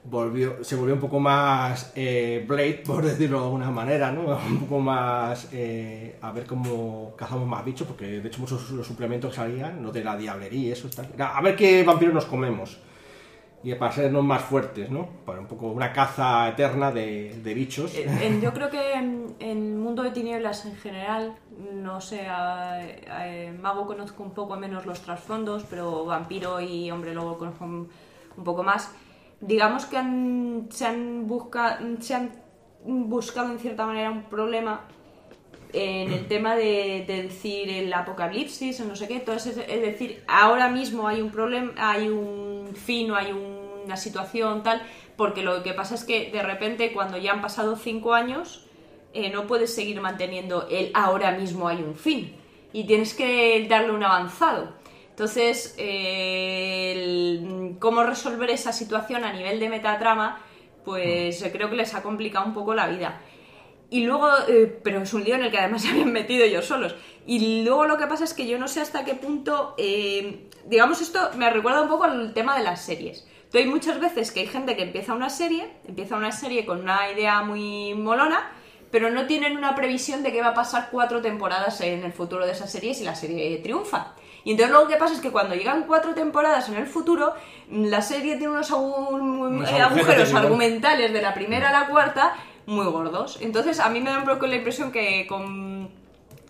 [SPEAKER 1] volvió, se volvió un poco más eh, Blade, [laughs] por decirlo de alguna manera, ¿no? [laughs] Un poco más eh, a ver cómo cazamos más bichos, porque de hecho muchos los suplementos que salían, no de la diablería eso, era a ver qué vampiros nos comemos. Y para sernos más fuertes, ¿no? Para un poco una caza eterna de, de bichos.
[SPEAKER 3] En- en- yo creo que [laughs] en el mundo de tinieblas en general, no sé, a, a- Mago conozco un poco menos los trasfondos, pero Vampiro y Hombre Lobo conozco un, un poco más. Digamos que han- se, han busca- se han buscado en cierta manera un problema en el tema de, de decir el apocalipsis o no sé qué, entonces es, es decir, ahora mismo hay un problema, hay un fin o hay una situación tal, porque lo que pasa es que de repente cuando ya han pasado cinco años eh, no puedes seguir manteniendo el ahora mismo hay un fin y tienes que darle un avanzado. Entonces, eh, el- cómo resolver esa situación a nivel de metatrama, pues eh, creo que les ha complicado un poco la vida. Y luego, eh, pero es un lío en el que además se [laughs] habían metido ellos solos. Y luego lo que pasa es que yo no sé hasta qué punto, eh, digamos, esto me recuerda un poco al tema de las series. Tú hay muchas veces que hay gente que empieza una serie, empieza una serie con una idea muy molona, pero no tienen una previsión de qué va a pasar cuatro temporadas en el futuro de esa serie si la serie triunfa. Y entonces luego qué pasa es que cuando llegan cuatro temporadas en el futuro, la serie tiene unos, agu-
[SPEAKER 1] Unos
[SPEAKER 3] eh,
[SPEAKER 1] agujeros
[SPEAKER 3] argumentales de la primera a la cuarta muy gordos. Entonces a mí me da un poco la impresión que con,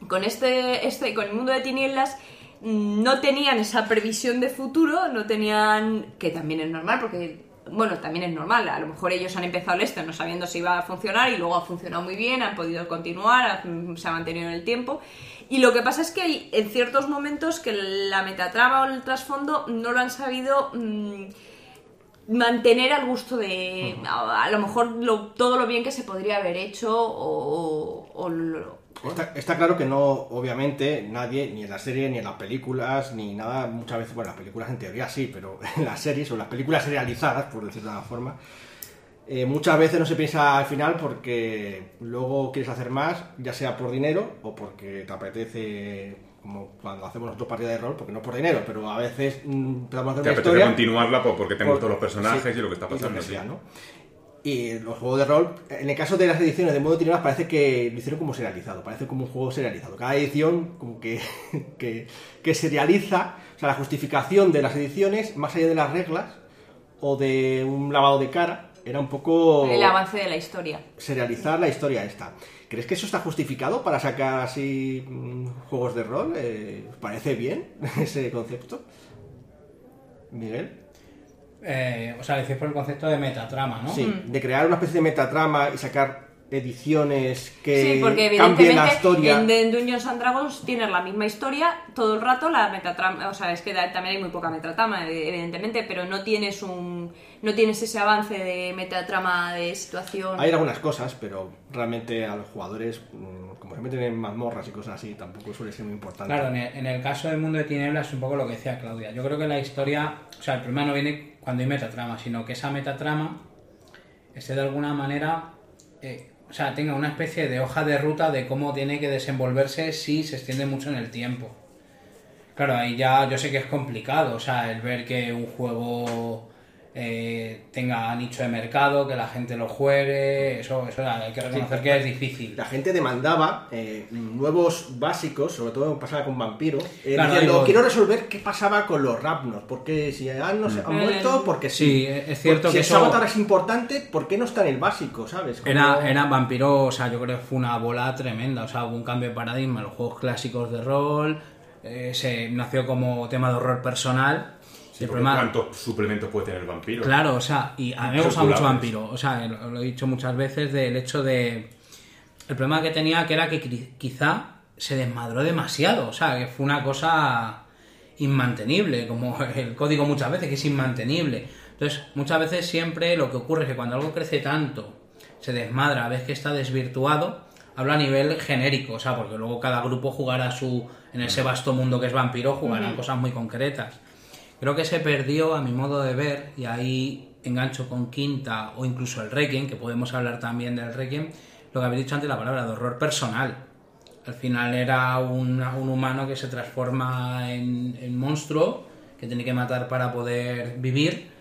[SPEAKER 3] con este, este, con el mundo de tinieblas mm, no tenían esa previsión de futuro, no tenían, que también es normal porque, bueno, también es normal, a lo mejor ellos han empezado esto no sabiendo si iba a funcionar y luego ha funcionado muy bien, han podido continuar, ha- se ha mantenido en el tiempo. Y lo que pasa es que hay en ciertos momentos que la metatrama o el trasfondo no lo han sabido... mm, mantener al gusto de a, a lo mejor lo- todo lo bien que se podría haber hecho o, o lo-
[SPEAKER 1] Está, está claro que no, obviamente, nadie, ni en la serie, ni en las películas, ni nada, muchas veces, bueno, las películas en teoría sí, pero [laughs] en las series o las películas serializadas, por decirlo de alguna forma, eh, muchas veces no se piensa al final porque luego quieres hacer más, ya sea por dinero o porque te apetece como cuando hacemos nosotros partidas de rol, porque no por dinero, pero a veces mm, empezamos a hacer
[SPEAKER 2] Te
[SPEAKER 1] una
[SPEAKER 2] apetece
[SPEAKER 1] historia
[SPEAKER 2] continuarla por- porque tenemos
[SPEAKER 1] por-
[SPEAKER 2] todos los personajes
[SPEAKER 1] sí,
[SPEAKER 2] y lo que está
[SPEAKER 1] y lo
[SPEAKER 2] pasando.
[SPEAKER 1] que
[SPEAKER 2] sí.
[SPEAKER 1] sea, ¿no? Y los juegos de rol, en el caso de las ediciones de modo tinieblas, parece que lo hicieron como serializado, parece como un juego serializado. Cada edición como que, [laughs] que, que serializa, o sea, la justificación de las ediciones, más allá de las reglas o de un lavado de cara, era un poco
[SPEAKER 3] El avance de la historia.
[SPEAKER 1] serializar la historia esta. ¿Crees que eso está justificado para sacar así mm, juegos de rol? Eh, ¿Os parece bien [laughs] ese concepto? Miguel.
[SPEAKER 4] Eh, o sea, decís por el concepto de metatrama, ¿no?
[SPEAKER 1] Sí, de crear una especie de metatrama y sacar ediciones que
[SPEAKER 3] Sí, porque
[SPEAKER 1] cambien la
[SPEAKER 3] evidentemente
[SPEAKER 1] historia.
[SPEAKER 3] en, en Dungeons and Dragons tienes la misma historia todo el rato, la metatrama, o sea, es que también hay muy poca metatrama, eh, evidentemente, pero no tienes un no tienes ese avance de metatrama de situación.
[SPEAKER 1] Hay algunas cosas, pero realmente a los jugadores, mm, como se meten en mazmorras y cosas así, tampoco suele ser muy importante.
[SPEAKER 4] Claro, en el, en el caso del mundo de tinieblas es un poco lo que decía Claudia. Yo creo que la historia, o sea, el problema no viene cuando hay metatrama, sino que esa metatrama esté de alguna manera, eh, o sea, tenga una especie de hoja de ruta de cómo tiene que desenvolverse si se extiende mucho en el tiempo. Claro, ahí ya yo sé que es complicado, o sea, el ver que un juego eh, tenga nicho de mercado, que la gente lo juegue, eso, eso hay que reconocer que es difícil.
[SPEAKER 1] La gente demandaba eh, nuevos básicos, sobre todo pasaba con Vampiro, eh,
[SPEAKER 4] Claro,
[SPEAKER 1] diciendo, quiero resolver qué pasaba con los Rapnos, porque si han, no se- han
[SPEAKER 3] Mm.
[SPEAKER 1] muerto, porque
[SPEAKER 4] Sí, es cierto
[SPEAKER 1] si
[SPEAKER 4] que
[SPEAKER 1] el
[SPEAKER 4] eso-
[SPEAKER 1] Avatar es importante, ¿por qué no está en el básico, sabes? Como-
[SPEAKER 4] Era, era Vampiro, o sea, yo creo que fue una bola tremenda, o sea, hubo un cambio de paradigma en los juegos clásicos de rol, eh, se nació como tema de horror personal.
[SPEAKER 2] Sí,
[SPEAKER 4] el
[SPEAKER 2] porque
[SPEAKER 4] problema,
[SPEAKER 2] ¿Cuántos suplementos puede tener el vampiro?
[SPEAKER 4] claro, o sea, y a mí me gusta mucho. Vampiro, o sea, lo, lo he dicho muchas veces del hecho de... El problema que tenía que era que qui- quizá se desmadró demasiado, o sea, que fue una cosa inmantenible, como el código muchas veces, que es inmantenible. Entonces, muchas veces siempre lo que ocurre es que cuando algo crece tanto, se desmadra, ves que está desvirtuado, hablo a nivel genérico, o sea, porque luego cada grupo jugará su, en ese vasto mundo que es vampiro, jugarán cosas muy concretas. Creo que se perdió, a mi modo de ver, y ahí engancho con Quinta o incluso el Requiem, que podemos hablar también del Requiem, lo que habéis dicho antes, la palabra de horror personal. Al final era un, humano que se transforma en, en monstruo, que tiene que matar para poder vivir,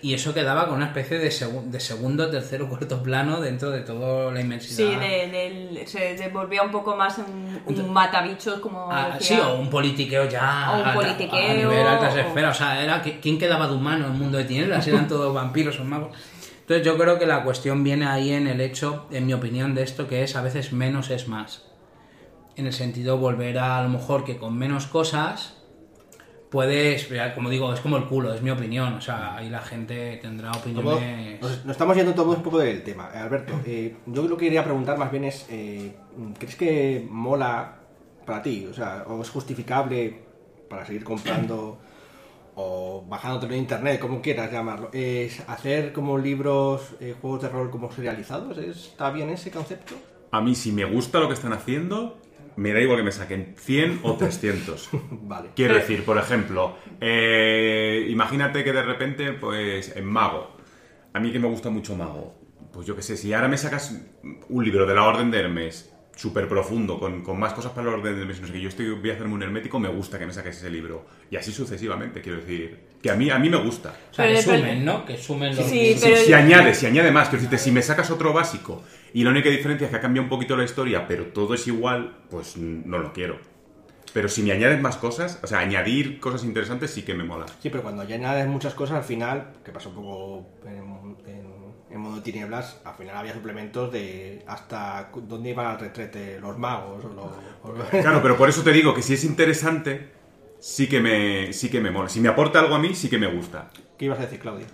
[SPEAKER 4] y eso quedaba con una especie de, segu- de segundo, tercero, cuarto plano dentro de toda la inmensidad.
[SPEAKER 3] Sí, de- del- se devolvía un poco más en un matabichos como
[SPEAKER 4] Ah, sí, o un politiqueo ya
[SPEAKER 3] O un politiqueo,
[SPEAKER 4] a nivel altas
[SPEAKER 3] o-
[SPEAKER 4] esferas. O sea, era ¿quién quedaba de humano en el mundo de tinieblas? Eran [laughs] todos vampiros o magos. Entonces yo creo que la cuestión viene ahí en el hecho, en mi opinión, de esto que es a veces menos es más. En el sentido volver a, a lo mejor que con menos cosas puedes, como digo, es como el culo, es mi opinión. O sea, ahí la gente tendrá
[SPEAKER 1] Como-
[SPEAKER 4] opiniones...
[SPEAKER 1] nos, nos estamos yendo todos un poco del tema. Eh, Alberto, eh, yo lo que quería preguntar más bien es, eh, ¿crees que mola para ti? O sea, ¿o es justificable para seguir comprando o bajándotelo en internet, como quieras llamarlo? ¿Es hacer como libros, eh, juegos de rol como serializados? ¿Está bien ese concepto?
[SPEAKER 2] A mí, si me gusta lo que están haciendo, me da igual que me saquen 100 o 300. [laughs]
[SPEAKER 1] Vale.
[SPEAKER 2] Quiero decir, por ejemplo, eh, imagínate que de repente, pues, en Mago, a mí que me gusta mucho Mago, pues yo qué sé, si ahora me sacas un libro de la Orden de Hermes, súper profundo, con, con más cosas para la Orden de Hermes, no sé qué, yo estoy, voy a hacerme un hermético, me gusta que me saques ese libro. Y así sucesivamente, quiero decir, que a mí, a mí me gusta.
[SPEAKER 4] O sea, que sumen, ¿no? Que sumen los...
[SPEAKER 3] Sí,
[SPEAKER 2] Si,
[SPEAKER 3] pero-
[SPEAKER 2] si añade, si añade más, quiero decirte, si me sacas otro básico y la única diferencia es que ha cambiado un poquito la historia, pero todo es igual, pues no lo quiero. Pero si me añades más cosas, o sea, añadir cosas interesantes sí que me mola.
[SPEAKER 1] Sí, pero cuando ya añades muchas cosas, al final, que pasó un poco en, en- en modo tinieblas, al final había suplementos de hasta dónde iban al retrete los magos o los... o [laughs]
[SPEAKER 2] Claro, pero por eso te digo que si es interesante, sí que me, sí que me mola. Si me aporta algo a mí, sí que me gusta.
[SPEAKER 1] ¿Qué ibas a decir, Claudia?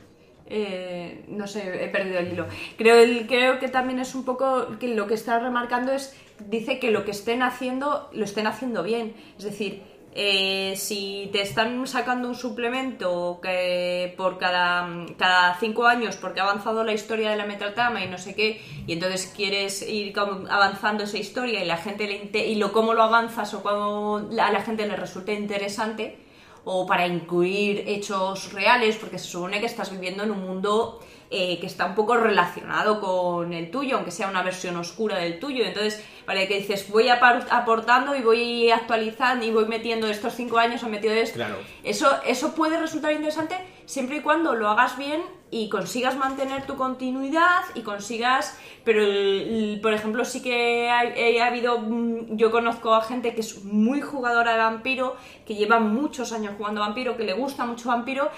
[SPEAKER 3] Eh, no sé, he perdido el hilo. Creo, el- creo que también es un poco que lo que está remarcando es, dice que lo que estén haciendo, lo estén haciendo bien. Es decir, eh, si te están sacando un suplemento que por cada, cada cinco años porque ha avanzado la historia de la metatrama y no sé qué, y entonces quieres ir avanzando esa historia y la gente le y lo cómo lo avanzas o cómo a la gente le resulta interesante, o para incluir hechos reales, porque se supone que estás viviendo en un mundo eh, que está un poco relacionado con el tuyo, aunque sea una versión oscura del tuyo. Entonces, vale, que dices, voy aportando y voy actualizando y voy metiendo estos cinco años, he metido esto.
[SPEAKER 1] Claro.
[SPEAKER 3] Eso, eso puede resultar interesante siempre y cuando lo hagas bien y consigas mantener tu continuidad y consigas. Pero, el- por ejemplo, sí que ha, he habido. mm, Yo conozco a gente que es muy jugadora de vampiro, que lleva muchos años jugando vampiro, que le gusta mucho vampiro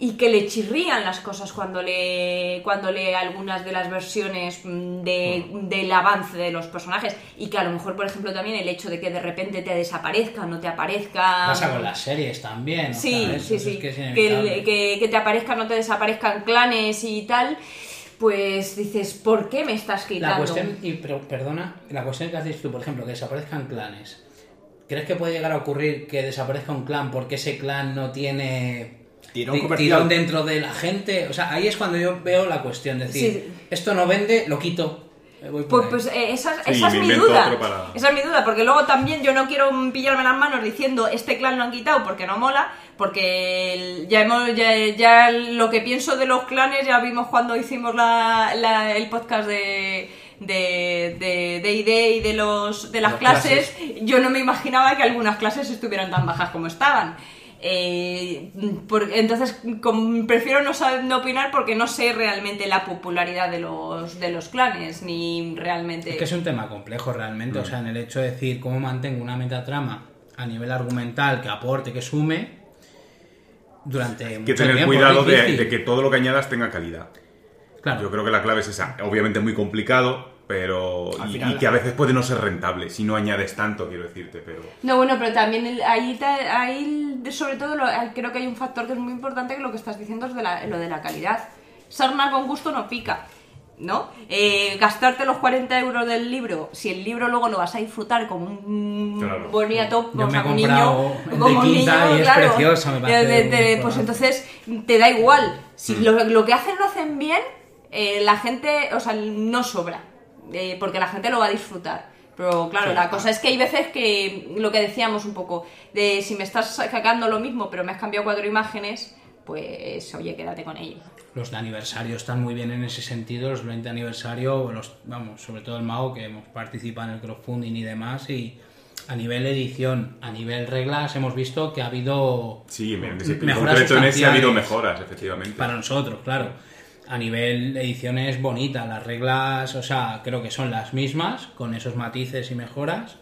[SPEAKER 3] y que le chirrían las cosas cuando lee, cuando lee algunas de las versiones mm, de, del avance de los personajes. Y que a lo mejor, por ejemplo, también el hecho de que de repente te desaparezca, no te aparezca.
[SPEAKER 4] Pasa con las series también. o
[SPEAKER 3] Sí,
[SPEAKER 4] sea,
[SPEAKER 3] sí, sí.
[SPEAKER 4] es que es
[SPEAKER 3] que,
[SPEAKER 4] inevitable.
[SPEAKER 3] que- que te aparezcan, no te desaparezcan clanes y tal. Pues dices, ¿por qué me estás quitando?
[SPEAKER 4] La cuestión, y pero, perdona, la cuestión que haces tú, por ejemplo, que desaparezcan clanes. ¿Crees que puede llegar a ocurrir que desaparezca un clan porque ese clan no tiene
[SPEAKER 1] Tirón
[SPEAKER 4] tirón dentro de la gente? O sea, ahí es cuando yo veo la cuestión, decir,
[SPEAKER 3] Sí.
[SPEAKER 4] esto no vende, lo quito. Me voy por
[SPEAKER 3] Pues, pues eh, esa,
[SPEAKER 2] Sí,
[SPEAKER 3] esa es mi duda.
[SPEAKER 2] para-
[SPEAKER 3] Esa es mi duda, porque luego también yo no quiero pillarme las manos diciendo este clan lo han quitado porque no mola, porque ya hemos ya, ya lo que pienso de los clanes ya vimos cuando hicimos la, la- el podcast de de de D&D y de los de las
[SPEAKER 4] Las
[SPEAKER 3] clases, yo no me imaginaba que algunas clases estuvieran tan bajas como estaban. Eh, por- entonces prefiero no, no opinar porque no sé realmente la popularidad de los de los clanes ni realmente
[SPEAKER 4] Es que es un tema complejo realmente, o sea, en el hecho de decir cómo mantengo una metatrama a nivel argumental que aporte, que sume, durante
[SPEAKER 2] Hay que
[SPEAKER 4] mucho
[SPEAKER 2] tener
[SPEAKER 4] tiempo,
[SPEAKER 2] cuidado de que todo lo que añadas tenga calidad.
[SPEAKER 4] Claro.
[SPEAKER 2] Yo creo que la clave es esa. Obviamente muy complicado, pero. Y,
[SPEAKER 1] final-
[SPEAKER 2] y que a veces puede no ser rentable si no añades tanto, quiero decirte, pero.
[SPEAKER 3] No, bueno, pero también el- ahí, ahí sobre todo lo- creo que hay un factor que es muy importante que lo que estás diciendo es de la- lo de la calidad. Sarna con gusto no pica, ¿no? Eh, gastarte los 40 euros del libro, si el libro luego lo vas a disfrutar como un
[SPEAKER 2] Claro.
[SPEAKER 3] boniato, o sea, un niño, como un niño,
[SPEAKER 4] y es precioso, me parece
[SPEAKER 3] de- de- de-
[SPEAKER 4] un
[SPEAKER 3] pues entonces te da igual. Si lo, lo que hacen lo hacen bien, eh, la gente, o sea, no sobra, eh, porque la gente lo va a disfrutar. Pero claro, la cosa es que hay veces que lo que decíamos un poco, de si me estás sacando lo mismo, pero me has cambiado cuatro imágenes, pues oye, quédate con ello.
[SPEAKER 4] Los de aniversario están muy bien en ese sentido, los 20 aniversario, los, vamos, sobre todo el Mago, que hemos participado en el crowdfunding y demás, y a nivel edición, a nivel reglas, hemos visto que ha habido
[SPEAKER 2] Sí,
[SPEAKER 4] mejoras
[SPEAKER 2] en ese ha habido mejoras, efectivamente.
[SPEAKER 4] Para nosotros, claro. A nivel edición es bonita, las reglas, o sea, creo que son las mismas, con esos matices y mejoras.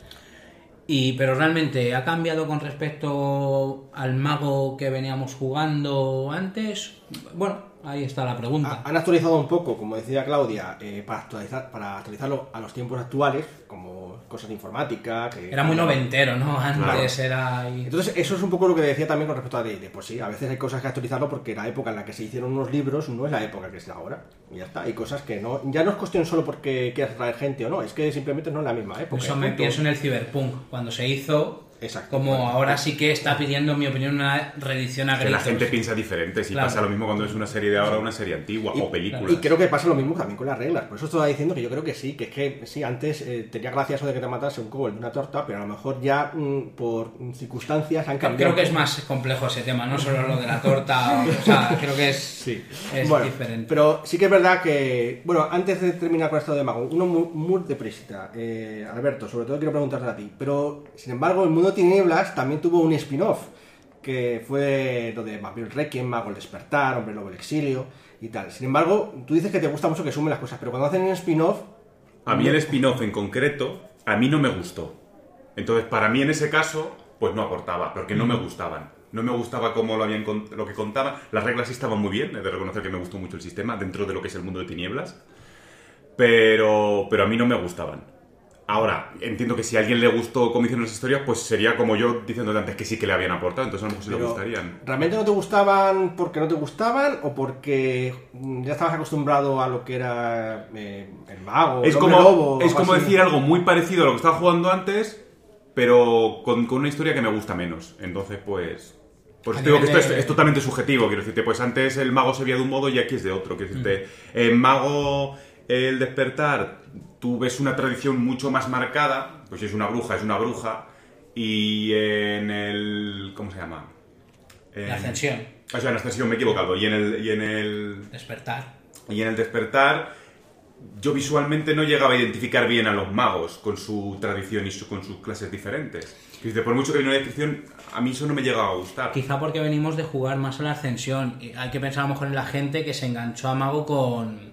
[SPEAKER 4] Y, pero realmente, ¿ha cambiado con respecto al mago que veníamos jugando antes? Bueno, ahí está la pregunta.
[SPEAKER 1] Ha- Han actualizado un poco, como decía Claudia, eh, para, actualizar, para actualizarlo a los tiempos actuales, como cosas de informática. Que,
[SPEAKER 4] Era muy noventero, ¿no? Antes era... ahí-
[SPEAKER 1] Entonces, eso es un poco lo que decía también con respecto a D&D. Pues sí, a veces hay cosas que actualizarlo porque la época en la que se hicieron unos libros no es la época que es ahora. Y ya está. Hay cosas que no... Ya no es cuestión solo porque quieras traer gente o no, es que simplemente no es la misma época.
[SPEAKER 4] Eso
[SPEAKER 1] y
[SPEAKER 4] me
[SPEAKER 1] punto.
[SPEAKER 4] pienso en el Cyberpunk, cuando se hizo,
[SPEAKER 1] Exacto.
[SPEAKER 4] como
[SPEAKER 1] Bueno,
[SPEAKER 4] ahora sí que está pidiendo, en mi opinión, una reedición a
[SPEAKER 2] Que la gente piensa diferente. Si
[SPEAKER 4] Claro.
[SPEAKER 2] pasa lo mismo cuando es una serie de ahora o una serie antigua
[SPEAKER 1] Y-
[SPEAKER 2] o películas.
[SPEAKER 1] Y creo que pasa lo mismo también con las reglas. Por eso estaba diciendo que yo creo que sí, que es que sí, antes eh, tenía gracia eso de que te matase un cobo de una torta, pero a lo mejor ya mm, por circunstancias han
[SPEAKER 4] Creo,
[SPEAKER 1] cambiado.
[SPEAKER 4] creo que es más complejo ese tema, no solo lo de la torta, o, o sea, [laughs] creo que es,
[SPEAKER 1] Sí,
[SPEAKER 4] es
[SPEAKER 1] bueno,
[SPEAKER 4] diferente.
[SPEAKER 1] Pero sí que es verdad que, bueno, antes de terminar con esto de Mago, uno muy, muy deprisa. Eh, Alberto, sobre todo quiero preguntarte a ti. Pero, sin embargo, el mundo de tinieblas también tuvo un spin-off, que fue lo de Vampiro Requiem, Mago el Despertar, Hombre Lobo el Exilio y tal. Sin embargo, tú dices que te gusta mucho que sumen las cosas, pero cuando hacen un spin-off,
[SPEAKER 2] A mí el spin-off en concreto, a mí no me gustó. Entonces, para mí en ese caso, pues no aportaba, porque no me gustaban. No me gustaba cómo lo, habían lo que contaban. Las reglas sí estaban muy bien, he de reconocer que me gustó mucho el sistema dentro de lo que es el mundo de tinieblas. Pero, pero a mí no me gustaban. Ahora, entiendo que si a alguien le gustó cómo hicieron las historias, pues sería como yo diciéndote antes que sí que le habían aportado, entonces a lo mejor sí le
[SPEAKER 1] pero,
[SPEAKER 2] gustarían.
[SPEAKER 1] ¿realmente no te gustaban porque no te gustaban o porque mm, ya estabas acostumbrado a lo que era eh, el mago?
[SPEAKER 2] Es
[SPEAKER 1] el
[SPEAKER 2] como,
[SPEAKER 1] lobo,
[SPEAKER 2] es como
[SPEAKER 1] así?
[SPEAKER 2] decir algo muy parecido a lo que estaba jugando antes, pero con, con una historia que me gusta menos. Entonces, pues... Eso te digo que esto es, es totalmente subjetivo, quiero decirte. Pues antes el mago se veía de un modo y aquí es de otro. Quiero decirte,
[SPEAKER 4] Mm.
[SPEAKER 2] en mago el despertar, tú ves una tradición mucho más marcada, pues si es una bruja, es una bruja, y en el... ¿Cómo se llama? En-
[SPEAKER 4] La ascensión,
[SPEAKER 2] O sea, en la ascensión me he equivocado. Y en el, y en el
[SPEAKER 4] despertar.
[SPEAKER 2] Y en el despertar, yo visualmente no llegaba a identificar bien a los magos con su tradición y su- con sus clases diferentes. Dice, por mucho que hay una descripción, a mí eso no me llegaba a gustar.
[SPEAKER 4] Quizá porque venimos de jugar más a la ascensión. Y hay que pensar a lo mejor en la gente que se enganchó a Mago con,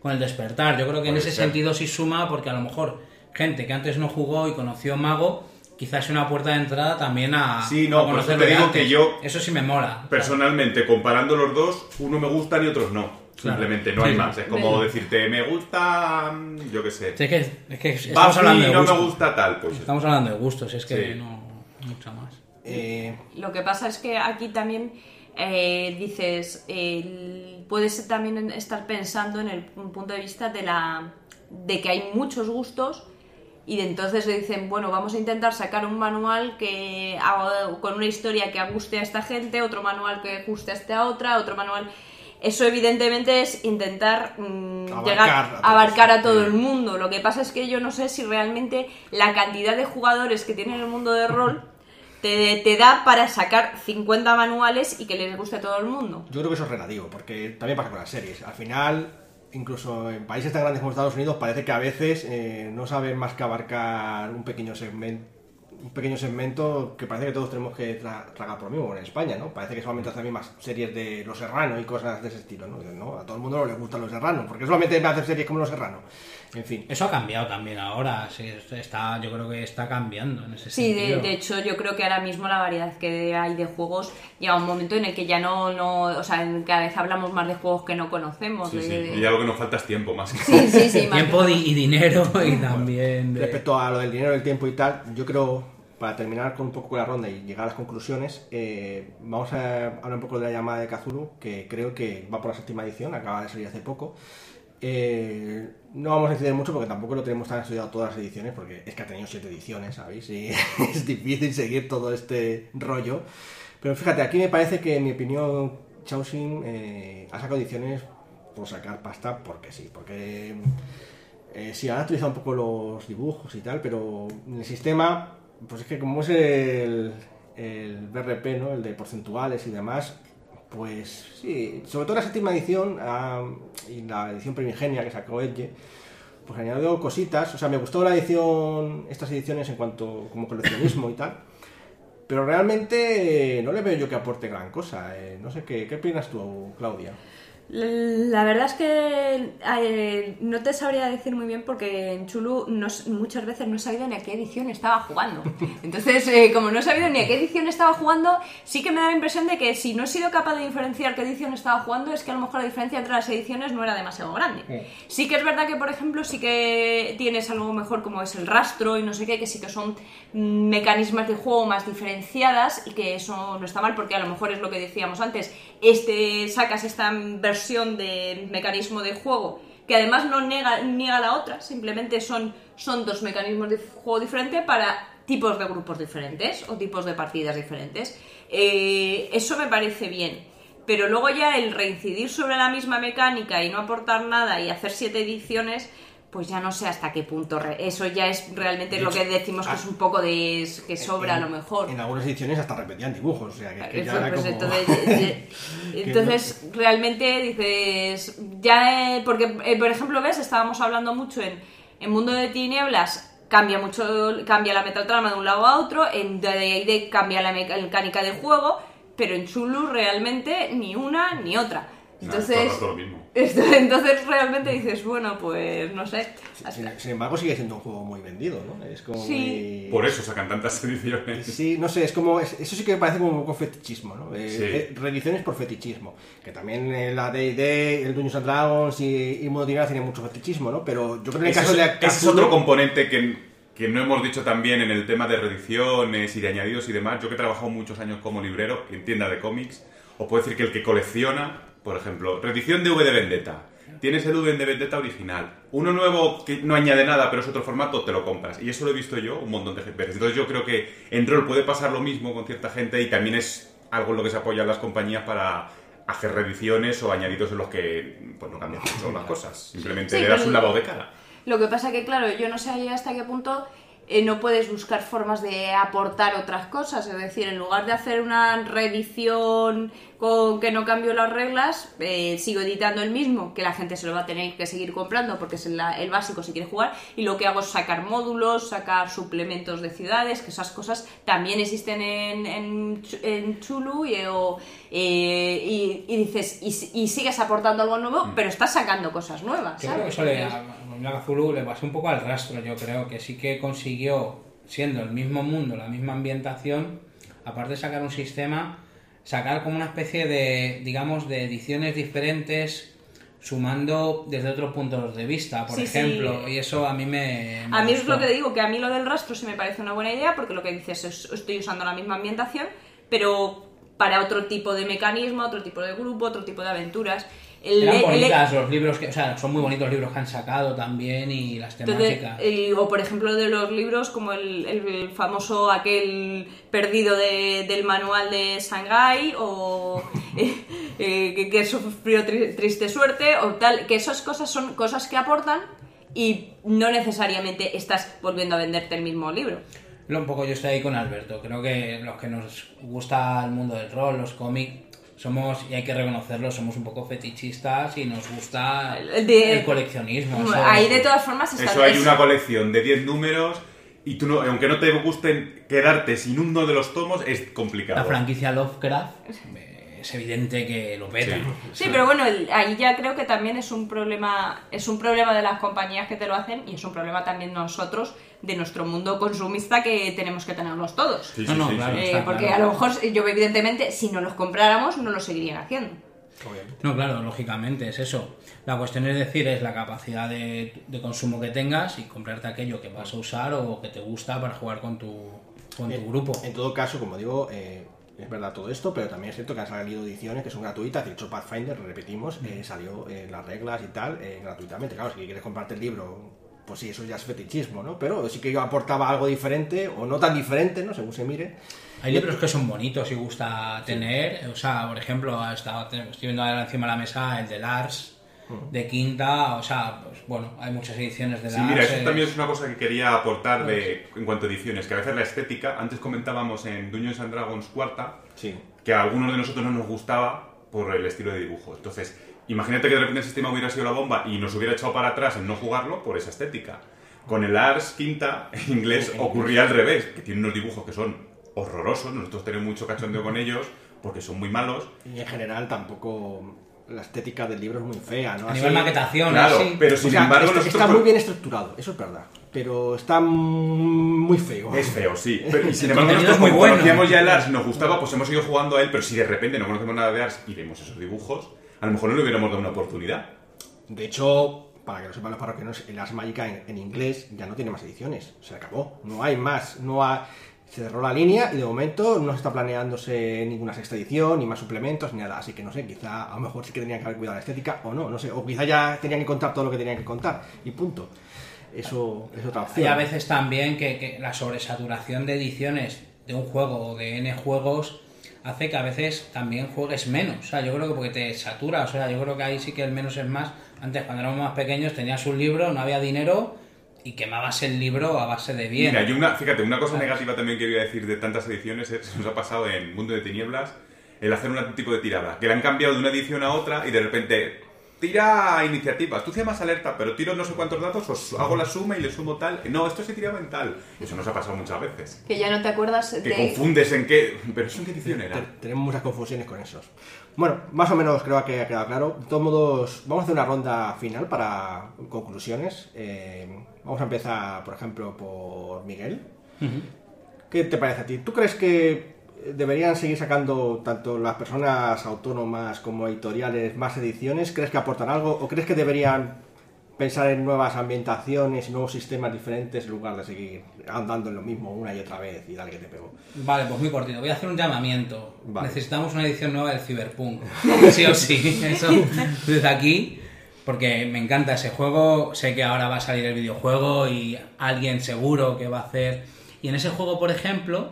[SPEAKER 4] con el despertar. Yo creo que en ese
[SPEAKER 2] ser.
[SPEAKER 4] sentido sí suma porque a lo mejor gente que antes no jugó y conoció Mago, quizás es una puerta de entrada también a,
[SPEAKER 2] Sí, no,
[SPEAKER 4] a
[SPEAKER 2] te digo que yo-
[SPEAKER 4] Eso sí me mola.
[SPEAKER 2] Personalmente, comparando los dos, uno me gusta y otros no.
[SPEAKER 4] Claro.
[SPEAKER 2] Simplemente no hay más. Es como decirte, me gusta, mm, yo qué sé.
[SPEAKER 4] Sí, es que, es que estamos hablando de
[SPEAKER 2] no me
[SPEAKER 4] gustos.
[SPEAKER 2] gusta tal, pues.
[SPEAKER 4] Estamos hablando de gustos, es que
[SPEAKER 2] Sí.
[SPEAKER 4] no mucho más.
[SPEAKER 1] Eh,
[SPEAKER 3] Lo que pasa es que aquí también eh, dices, el- puedes también estar pensando en el punto de vista de la de que hay muchos gustos y de entonces le dicen, bueno, vamos a intentar sacar un manual que con una historia que guste a esta gente, otro manual que guste a esta otra, otro manual. Eso evidentemente es intentar mm,
[SPEAKER 1] Abarcar
[SPEAKER 3] llegar
[SPEAKER 1] a
[SPEAKER 3] abarcar a todo el mundo. Lo que pasa es que yo no sé si realmente la cantidad de jugadores que tiene el mundo de rol te, te da para sacar 50 manuales y que les guste a todo el mundo.
[SPEAKER 1] Yo creo que eso es relativo, porque también pasa con las series. Al final, incluso en países tan grandes como Estados Unidos, parece que a veces eh, no saben más que abarcar un pequeño segmento un pequeño segmento que parece que todos tenemos que tra- tragar por lo mismo, en España, ¿no? Parece que solamente hacen más series de Los Serranos y cosas de ese estilo, ¿no? ¿no? A todo el mundo no le gustan Los Serranos, porque solamente me hacen series como Los Serranos. En fin.
[SPEAKER 4] Eso ha cambiado también ahora, sí, está, yo creo que está cambiando en ese
[SPEAKER 3] Sí, de,
[SPEAKER 4] sentido.
[SPEAKER 3] de hecho yo creo que ahora mismo la variedad que hay de juegos llega un momento en el que ya no, no o sea, en- cada vez hablamos más de juegos que no conocemos.
[SPEAKER 2] Sí,
[SPEAKER 3] de-
[SPEAKER 2] sí.
[SPEAKER 3] de-
[SPEAKER 2] Y ya lo que nos falta es tiempo más. que-
[SPEAKER 3] sí, sí, sí, más
[SPEAKER 4] Tiempo y dinero y también... de-
[SPEAKER 1] Respecto a lo del dinero, el tiempo y tal, yo creo, para terminar con un poco con la ronda y llegar a las conclusiones, eh, vamos a hablar un poco de la llamada de Kazulu, que creo que va por la séptima edición, acaba de salir hace poco. Eh, no vamos a incidir mucho porque tampoco lo tenemos tan estudiado todas las ediciones, porque es que ha tenido siete ediciones, ¿sabéis? Y [laughs] es difícil seguir todo este rollo. Pero fíjate, aquí me parece que, en mi opinión, Chaosin eh, ha sacado ediciones por sacar pasta porque sí, porque eh, sí, han actualizado un poco los dibujos y tal, pero en el sistema, pues es que como es el, el BRP, ¿no? El de porcentuales y demás, pues sí, sobre todo la séptima edición ah, y la edición primigenia que sacó Edge, pues añadió cositas, o sea, me gustó la edición, estas ediciones en cuanto como coleccionismo y tal, pero realmente no le veo yo que aporte gran cosa, eh, no sé, ¿qué, ¿qué opinas tú, Claudia?
[SPEAKER 3] La verdad es que eh, no te sabría decir muy bien porque en Chulu no muchas veces no he sabido ni a qué edición estaba jugando. Entonces, eh, como no he sabido ni a qué edición estaba jugando, sí que me da la impresión de que si no he sido capaz de diferenciar qué edición estaba jugando, es que a lo mejor la diferencia entre las ediciones no era demasiado grande. Sí que es verdad que, por ejemplo, sí que tienes algo mejor como es el rastro y no sé qué, que sí que son mecanismos de juego más diferenciadas y que eso no está mal porque a lo mejor es lo que decíamos antes, este sacas esta versión de mecanismo de juego que además no niega, niega la otra, simplemente son, son dos mecanismos de juego diferentes para tipos de grupos diferentes o tipos de partidas diferentes. Eh, eso me parece bien. Pero luego ya el reincidir sobre la misma mecánica y no aportar nada y hacer siete ediciones, pues ya no sé hasta qué punto. re- Eso ya es realmente
[SPEAKER 1] De
[SPEAKER 3] lo que decimos que
[SPEAKER 1] ah,
[SPEAKER 3] es un poco de que sobra a lo mejor.
[SPEAKER 1] En algunas ediciones hasta repetían dibujos, o sea, que, que ya era
[SPEAKER 3] pues,
[SPEAKER 1] como...
[SPEAKER 3] entonces, [laughs] entonces, realmente dices, ya, eh, porque, eh, por ejemplo, ves, estábamos hablando mucho en, en Mundo de Tinieblas, cambia mucho, cambia la metatrama de un lado a otro, en D&D cambia la mecánica de juego, pero en Chulu realmente ni una ni otra.
[SPEAKER 2] Todo
[SPEAKER 3] Entonces,
[SPEAKER 2] rato lo mismo.
[SPEAKER 3] Entonces realmente dices, bueno, pues no sé.
[SPEAKER 1] Sin, sin embargo, sigue siendo un juego muy vendido, ¿no? Es como
[SPEAKER 3] Sí.
[SPEAKER 1] muy-
[SPEAKER 2] Por eso sacan tantas ediciones.
[SPEAKER 1] Sí, no sé, es como... es- eso sí que me parece como un poco fetichismo, ¿no? Eh,
[SPEAKER 2] Sí.
[SPEAKER 1] eh, reediciones por fetichismo. Que también eh, la D&D, el Dungeons and Dragons y, y Tinieblas tiene mucho fetichismo, ¿no? Pero yo creo que en el caso
[SPEAKER 2] es,
[SPEAKER 1] de...
[SPEAKER 2] ese es otro componente que, que no hemos dicho también en el tema de reediciones y de añadidos y demás. Yo que he trabajado muchos años como librero en tienda de cómics, os puedo decir que el que colecciona, por ejemplo, reedición de V de Vendetta. Tienes el V de Vendetta original. Uno nuevo que no añade nada, pero es otro formato, te lo compras. Y eso lo he visto yo un montón de veces. Entonces yo creo que en rol puede pasar lo mismo con cierta gente y también es algo en lo que se apoyan las compañías para hacer reediciones o añadidos en los que pues no cambian mucho las cosas. Simplemente
[SPEAKER 3] Sí,
[SPEAKER 2] le das un lavado de cara.
[SPEAKER 3] Lo que pasa que, claro, yo no sé hasta qué punto eh, no puedes buscar formas de aportar otras cosas. Es decir, en lugar de hacer una reedición con que no cambio las reglas, eh, sigo editando el mismo, que la gente se lo va a tener que seguir comprando porque es el, el básico si quiere jugar. Y lo que hago es sacar módulos, sacar suplementos de ciudades, que esas cosas también existen en, en, Ch- en Chulu y, o, eh, y, y dices, y, y sigues aportando algo nuevo, pero estás sacando cosas nuevas.
[SPEAKER 4] Creo que Black Zulu le pasó un poco al rastro, yo creo que sí que consiguió, siendo el mismo mundo, la misma ambientación, aparte de sacar un sistema, sacar como una especie de, digamos, de ediciones diferentes, sumando desde otros puntos de vista, por
[SPEAKER 3] Sí, sí.
[SPEAKER 4] ejemplo, y eso a mí me... me
[SPEAKER 3] A mí es
[SPEAKER 4] gustó.
[SPEAKER 3] lo que digo, que a mí lo del rastro sí me parece una buena idea, porque lo que dices es, estoy usando la misma ambientación, pero para otro tipo de mecanismo, otro tipo de grupo, otro tipo de aventuras. El-
[SPEAKER 4] Eran
[SPEAKER 3] el-
[SPEAKER 4] bonitas los libros, que, o sea, son muy bonitos los libros que han sacado también y las temáticas.
[SPEAKER 3] o por ejemplo de los libros como el, el famoso aquel perdido de- del manual de Shanghai o [laughs] eh, eh, que, que sufrió tri- triste suerte o tal, que esas cosas son cosas que aportan y no necesariamente estás volviendo a venderte el mismo libro.
[SPEAKER 4] Un poco yo estoy ahí con Alberto. Creo que los que nos gusta el mundo del rol, los cómics, somos, y hay que reconocerlo, somos un poco fetichistas y nos gusta
[SPEAKER 3] El de-
[SPEAKER 4] el coleccionismo. eso-
[SPEAKER 3] Ahí de todas formas está
[SPEAKER 2] Eso hay una colección de 10 números y tú no, aunque no te gusten quedarte sin uno de los tomos es complicado.
[SPEAKER 4] La franquicia Lovecraft es evidente que lo peta.
[SPEAKER 2] Sí.
[SPEAKER 3] Sí, pero bueno, el- ahí ya creo que también es un problema, es un problema de las compañías que te lo hacen y es un problema también nosotros de nuestro mundo consumista que tenemos que tenerlos todos.
[SPEAKER 2] Sí,
[SPEAKER 4] No,
[SPEAKER 2] sí,
[SPEAKER 4] no,
[SPEAKER 2] sí,
[SPEAKER 4] claro.
[SPEAKER 3] Eh,
[SPEAKER 4] está
[SPEAKER 3] porque
[SPEAKER 4] claro.
[SPEAKER 3] a lo mejor yo evidentemente si no los compráramos no lo seguirían haciendo.
[SPEAKER 4] No, claro, lógicamente es eso. La cuestión es decir, es la capacidad de, de consumo que tengas y comprarte aquello que vas a usar o que te gusta para jugar con tu, con tu
[SPEAKER 1] En-
[SPEAKER 4] grupo.
[SPEAKER 1] En todo caso, como digo, eh, es verdad todo esto, pero también es cierto que han salido ediciones que son gratuitas. De hecho, Pathfinder, repetimos, eh, salió en las reglas y tal, eh, gratuitamente. Claro, si quieres comprarte el libro, pues sí, eso ya es fetichismo, ¿no? Pero sí que yo aportaba algo diferente, o no tan diferente, ¿no? Según se mire.
[SPEAKER 4] Hay libros que son bonitos y gusta tener. O sea, por ejemplo, estaba, estoy viendo ahora encima de la mesa el de Lars, de Quinta. O sea, pues bueno, hay muchas ediciones de
[SPEAKER 2] Sí,
[SPEAKER 4] Lars.
[SPEAKER 2] mira, eso también es una cosa que quería aportar de, en cuanto a ediciones, que a veces la estética, antes comentábamos en Dungeons and Dragons cuarta,
[SPEAKER 1] Sí.
[SPEAKER 2] que a algunos de nosotros no nos gustaba por el estilo de dibujo. Entonces, imagínate que de repente el sistema hubiera sido la bomba y nos hubiera echado para atrás en no jugarlo por esa estética. Con el Ars quinta, en inglés, ocurría al revés, que tiene unos dibujos que son horrorosos, nosotros tenemos mucho cachondeo con ellos, porque son muy malos,
[SPEAKER 1] Y en general tampoco la estética del libro es muy fea, ¿no?
[SPEAKER 4] A
[SPEAKER 1] Así-
[SPEAKER 4] nivel maquetación,
[SPEAKER 2] Claro,
[SPEAKER 4] así.
[SPEAKER 2] pero
[SPEAKER 1] O
[SPEAKER 2] sin
[SPEAKER 1] sea,
[SPEAKER 2] embargo
[SPEAKER 1] está,
[SPEAKER 2] nosotros...
[SPEAKER 1] está
[SPEAKER 2] por-
[SPEAKER 1] muy bien estructurado, eso es verdad. Pero está muy feo.
[SPEAKER 2] Es feo, sí. [laughs] Pero, y sin
[SPEAKER 4] El
[SPEAKER 2] embargo, nosotros
[SPEAKER 4] es muy
[SPEAKER 2] como
[SPEAKER 4] bueno.
[SPEAKER 2] conocíamos ya el Ars y nos gustaba, pues hemos ido jugando a él, pero si de repente no conocemos nada de Ars y vemos esos dibujos, a lo mejor no le hubiéramos dado una oportunidad.
[SPEAKER 1] De hecho, para que lo sepan los parroquianos, el Ars Magica en, en inglés ya no tiene más ediciones. Se acabó. No hay más. No ha- Se cerró la línea y de momento no se está planeándose ninguna sexta edición, ni más suplementos, ni nada. Así que no sé, quizá a lo mejor sí que tenían que haber cuidado la estética o no, no sé. O quizá ya tenían que contar todo lo que tenían que contar y punto. Eso es otra
[SPEAKER 4] Y
[SPEAKER 1] opción.
[SPEAKER 4] a veces también que, que la sobresaturación de ediciones de un juego o de N juegos hace que a veces también juegues menos. O sea, yo creo que porque te saturas. O sea, yo creo que ahí sí que el menos es más. Antes, cuando éramos más pequeños, tenías un libro, no había dinero y quemabas el libro a base de bien.
[SPEAKER 2] Mira, y una, fíjate, una cosa negativa también que voy a decir de tantas ediciones es, nos ha pasado en Mundo de Tinieblas, el hacer un tipo de tirada, que le han cambiado de una edición a otra y de repente tira iniciativas, tú más alerta, pero tiro no sé cuántos datos, os hago la suma y le sumo tal. No, esto se tiraba en tal. Eso nos ha pasado muchas veces.
[SPEAKER 3] Que ya no te acuerdas
[SPEAKER 2] Que
[SPEAKER 3] de...
[SPEAKER 2] confundes en qué... Pero eso en qué edición era.
[SPEAKER 1] Te- Tenemos muchas confusiones con esos. Bueno, más o menos creo que ha quedado claro. De todos modos, vamos a hacer una ronda final para conclusiones. Eh, vamos a empezar, por ejemplo, por Miguel. ¿Qué te parece a ti? ¿Tú crees que deberían seguir sacando tanto las personas autónomas como editoriales más ediciones? ¿Crees que aportan algo? ¿O crees que deberían pensar en nuevas ambientaciones y nuevos sistemas diferentes en lugar de seguir andando en lo mismo una y otra vez y dale que te pego?
[SPEAKER 4] Vale, pues muy cortito. Voy a hacer un llamamiento.
[SPEAKER 1] Vale.
[SPEAKER 4] Necesitamos una edición nueva del Cyberpunk. [laughs] Sí o sí. Eso desde aquí. Porque me encanta ese juego. Sé que ahora va a salir el videojuego y alguien seguro que va a hacer. Y en ese juego, por ejemplo,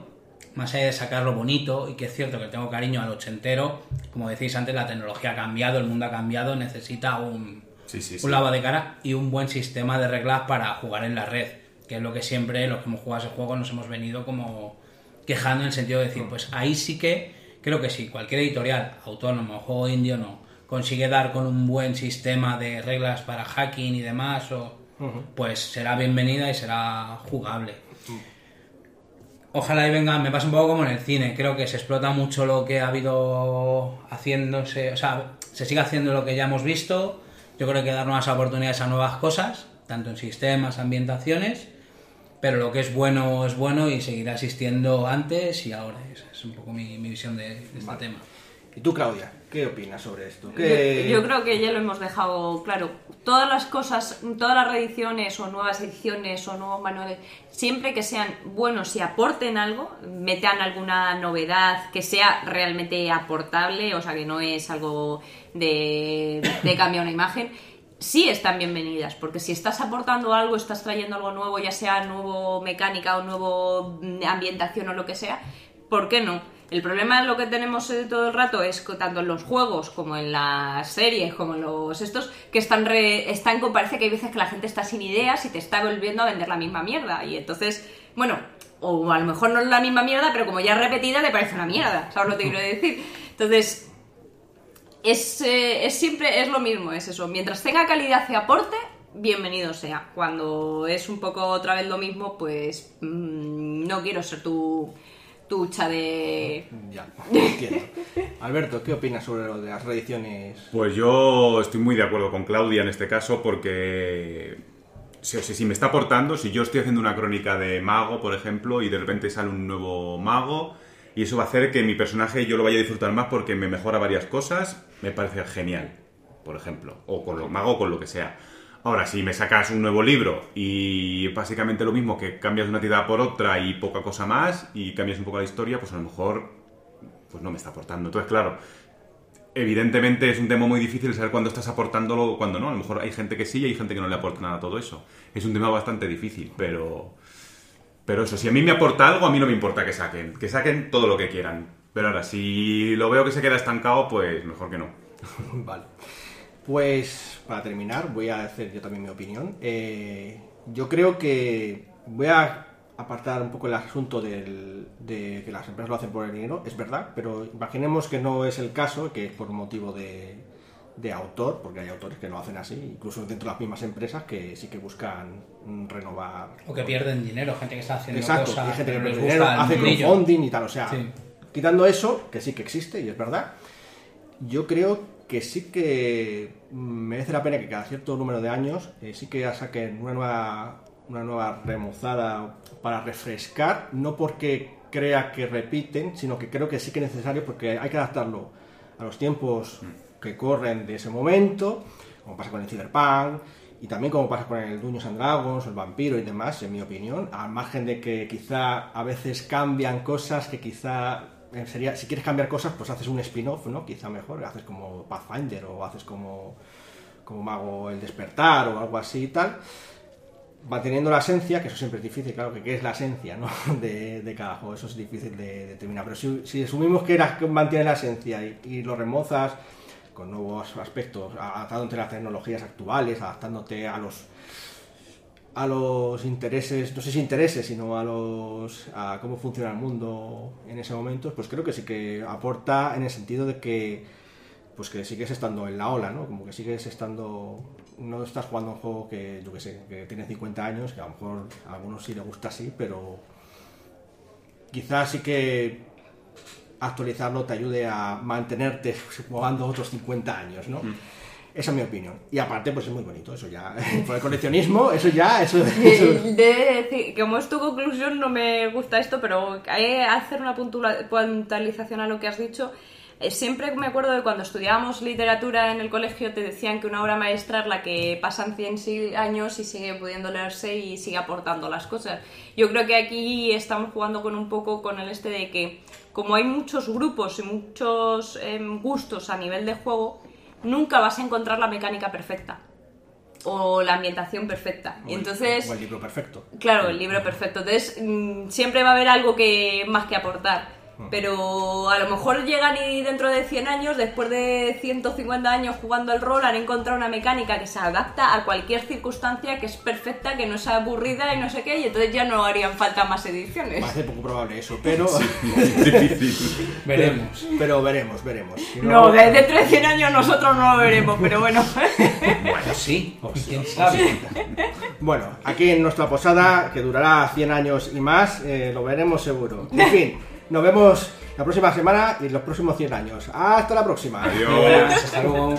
[SPEAKER 4] más allá de sacarlo bonito, y que es cierto que tengo cariño al ochentero, como decís antes, la tecnología ha cambiado, el mundo ha cambiado, necesita un,
[SPEAKER 2] Sí, sí, sí.
[SPEAKER 4] un lavado de cara y un buen sistema de reglas para jugar en la red. que es lo que siempre los que hemos jugado ese juego nos hemos venido como quejando en el sentido de decir, pues ahí sí que creo que sí, cualquier editorial, autónomo, juego indio no, consigue dar con un buen sistema de reglas para hacking y demás, o, pues será bienvenida y será jugable. Ojalá y venga, me pasa un poco como en el cine, creo que se explota mucho lo que ha habido haciéndose, o sea, se sigue haciendo lo que ya hemos visto, yo creo que dar nuevas oportunidades a nuevas cosas, tanto en sistemas, ambientaciones, pero lo que es bueno es bueno y seguirá existiendo antes y ahora. Esa es un poco mi, mi visión de, de este tema.
[SPEAKER 1] ¿Y tú, Claudia? ¿Qué opinas sobre esto?
[SPEAKER 3] Yo,
[SPEAKER 1] ¿Qué-
[SPEAKER 3] yo creo que ya lo hemos dejado claro. Todas las cosas, todas las reediciones o nuevas ediciones o nuevos manuales, siempre que sean buenos y aporten algo, metan alguna novedad que sea realmente aportable, o sea que no es algo de, de cambiar una imagen, sí están bienvenidas, porque si estás aportando algo, estás trayendo algo nuevo, ya sea nuevo mecánica o nuevo ambientación o lo que sea, ¿por qué no? El problema lo que tenemos todo el rato es que tanto en los juegos como en las series, como en los estos, que están, re- están parece que hay veces que la gente está sin ideas y te está volviendo a vender la misma mierda. Y entonces, bueno, o a lo mejor no es la misma mierda, pero como ya es repetida, te parece una mierda. ¿Sabes lo que quiero decir? Entonces, es, eh, es siempre es lo mismo, es eso. Mientras tenga calidad y aporte, bienvenido sea. Cuando es un poco otra vez lo mismo, pues mm, no quiero ser tu, tu hucha de...
[SPEAKER 1] Ya, entiendo. [laughs] Alberto, ¿qué opinas sobre lo de las reediciones?
[SPEAKER 2] Pues yo estoy muy de acuerdo con Claudia en este caso porque si, si- si me está aportando, si yo estoy haciendo una crónica de mago, por ejemplo, y de repente sale un nuevo mago, y eso va a hacer que mi personaje yo lo vaya a disfrutar más porque me mejora varias cosas, me parece genial, por ejemplo, o con lo mago o con lo que sea. Ahora, si me sacas un nuevo libro y básicamente lo mismo que cambias una tirada por otra y poca cosa más y cambias un poco la historia, pues a lo mejor pues no me está aportando. Entonces, claro, evidentemente es un tema muy difícil saber cuándo estás aportándolo o cuándo no. A lo mejor hay gente que sí y hay gente que no le aporta nada a todo eso. Es un tema bastante difícil, pero... Pero eso, si a mí me aporta algo, a mí no me importa que saquen. Que saquen todo lo que quieran. Pero ahora, si lo veo que se queda estancado, pues mejor que no. [laughs]
[SPEAKER 1] Vale. Pues para terminar, voy a hacer yo también mi opinión. Eh, yo creo que voy a apartar un poco el asunto del- de que las empresas lo hacen por el dinero, es verdad, pero imaginemos que no es el caso, que es por motivo de, de autor, porque hay autores que lo hacen así, incluso dentro de las mismas empresas que sí que buscan renovar.
[SPEAKER 4] O que pierden dinero, gente que está haciendo
[SPEAKER 1] Exacto,
[SPEAKER 4] cosas
[SPEAKER 1] hay gente que pierde dinero, hace crowdfunding y tal, o sea,
[SPEAKER 4] Sí.
[SPEAKER 1] quitando eso, que sí que existe y es verdad, yo creo que sí que merece la pena que cada cierto número de años eh, sí que saquen una nueva, una nueva remozada para refrescar, no porque crea que repiten, sino que creo que sí que es necesario porque hay que adaptarlo a los tiempos que corren de ese momento, como pasa con el Cyberpunk, y también como pasa con el Dungeons and Dragons, el Vampiro y demás, en mi opinión, al margen de que quizá a veces cambian cosas que quizá sería, si quieres cambiar cosas, pues haces un spin-off, ¿no? Quizá mejor, haces como Pathfinder o haces como, como Mago el Despertar o algo así y tal, manteniendo la esencia, que eso siempre es difícil, claro, que qué es la esencia ¿no? [laughs] de, de cada juego, eso es difícil de determinar, pero si, si asumimos que, era, que mantiene la esencia y, y lo remozas con nuevos aspectos, adaptándote a las tecnologías actuales, adaptándote a los a los intereses, no sé si intereses, sino a los cómo funciona el mundo en ese momento, pues creo que sí que aporta en el sentido de que pues que sigues estando en la ola, ¿no? Como que sigues estando no estás jugando un juego que yo que sé, que tiene 50 años, que a lo mejor a algunos sí le gusta así, pero quizás sí que actualizarlo te ayude a mantenerte jugando otros 50 años, ¿no? Esa es mi opinión. Y aparte, pues es muy bonito, eso ya. [laughs] Por el coleccionismo, eso ya, eso, [laughs] eso-
[SPEAKER 3] De, de decir, como es tu conclusión, no me gusta esto, pero hay que hacer una puntualización a lo que has dicho. Eh, Siempre me acuerdo de cuando estudiábamos literatura en el colegio, te decían que una obra maestra es la que pasan 100 si- años y sigue pudiendo leerse y sigue aportando las cosas. Yo creo que aquí estamos jugando con un poco con el este de que, como hay muchos grupos y muchos em, gustos a nivel de juego, nunca vas a encontrar la mecánica perfecta o la ambientación perfecta.
[SPEAKER 1] o
[SPEAKER 3] Y entonces,
[SPEAKER 1] o el libro perfecto.
[SPEAKER 3] claro, el libro perfecto. Entonces, mm, siempre va a haber algo que más que aportar. Pero a lo mejor llegan y dentro de 100 años, después de 150 años jugando el rol, han encontrado una mecánica que se adapta a cualquier circunstancia, que es perfecta, que no es aburrida y no sé qué, y entonces ya no harían falta más ediciones.
[SPEAKER 1] Parece poco probable eso, pero. [laughs] [laughs]
[SPEAKER 4] Veremos.
[SPEAKER 1] pero veremos, veremos. Si
[SPEAKER 3] No, de- dentro de 100 años nosotros no lo veremos, pero bueno. [laughs]
[SPEAKER 4] Bueno, sí, quién sabe.
[SPEAKER 1] Bueno, aquí en nuestra posada, que durará 100 años y más, eh, lo veremos seguro. En fin, nos vemos la próxima semana y los próximos 100 años. Hasta la próxima.
[SPEAKER 2] Adiós.
[SPEAKER 4] Hasta luego.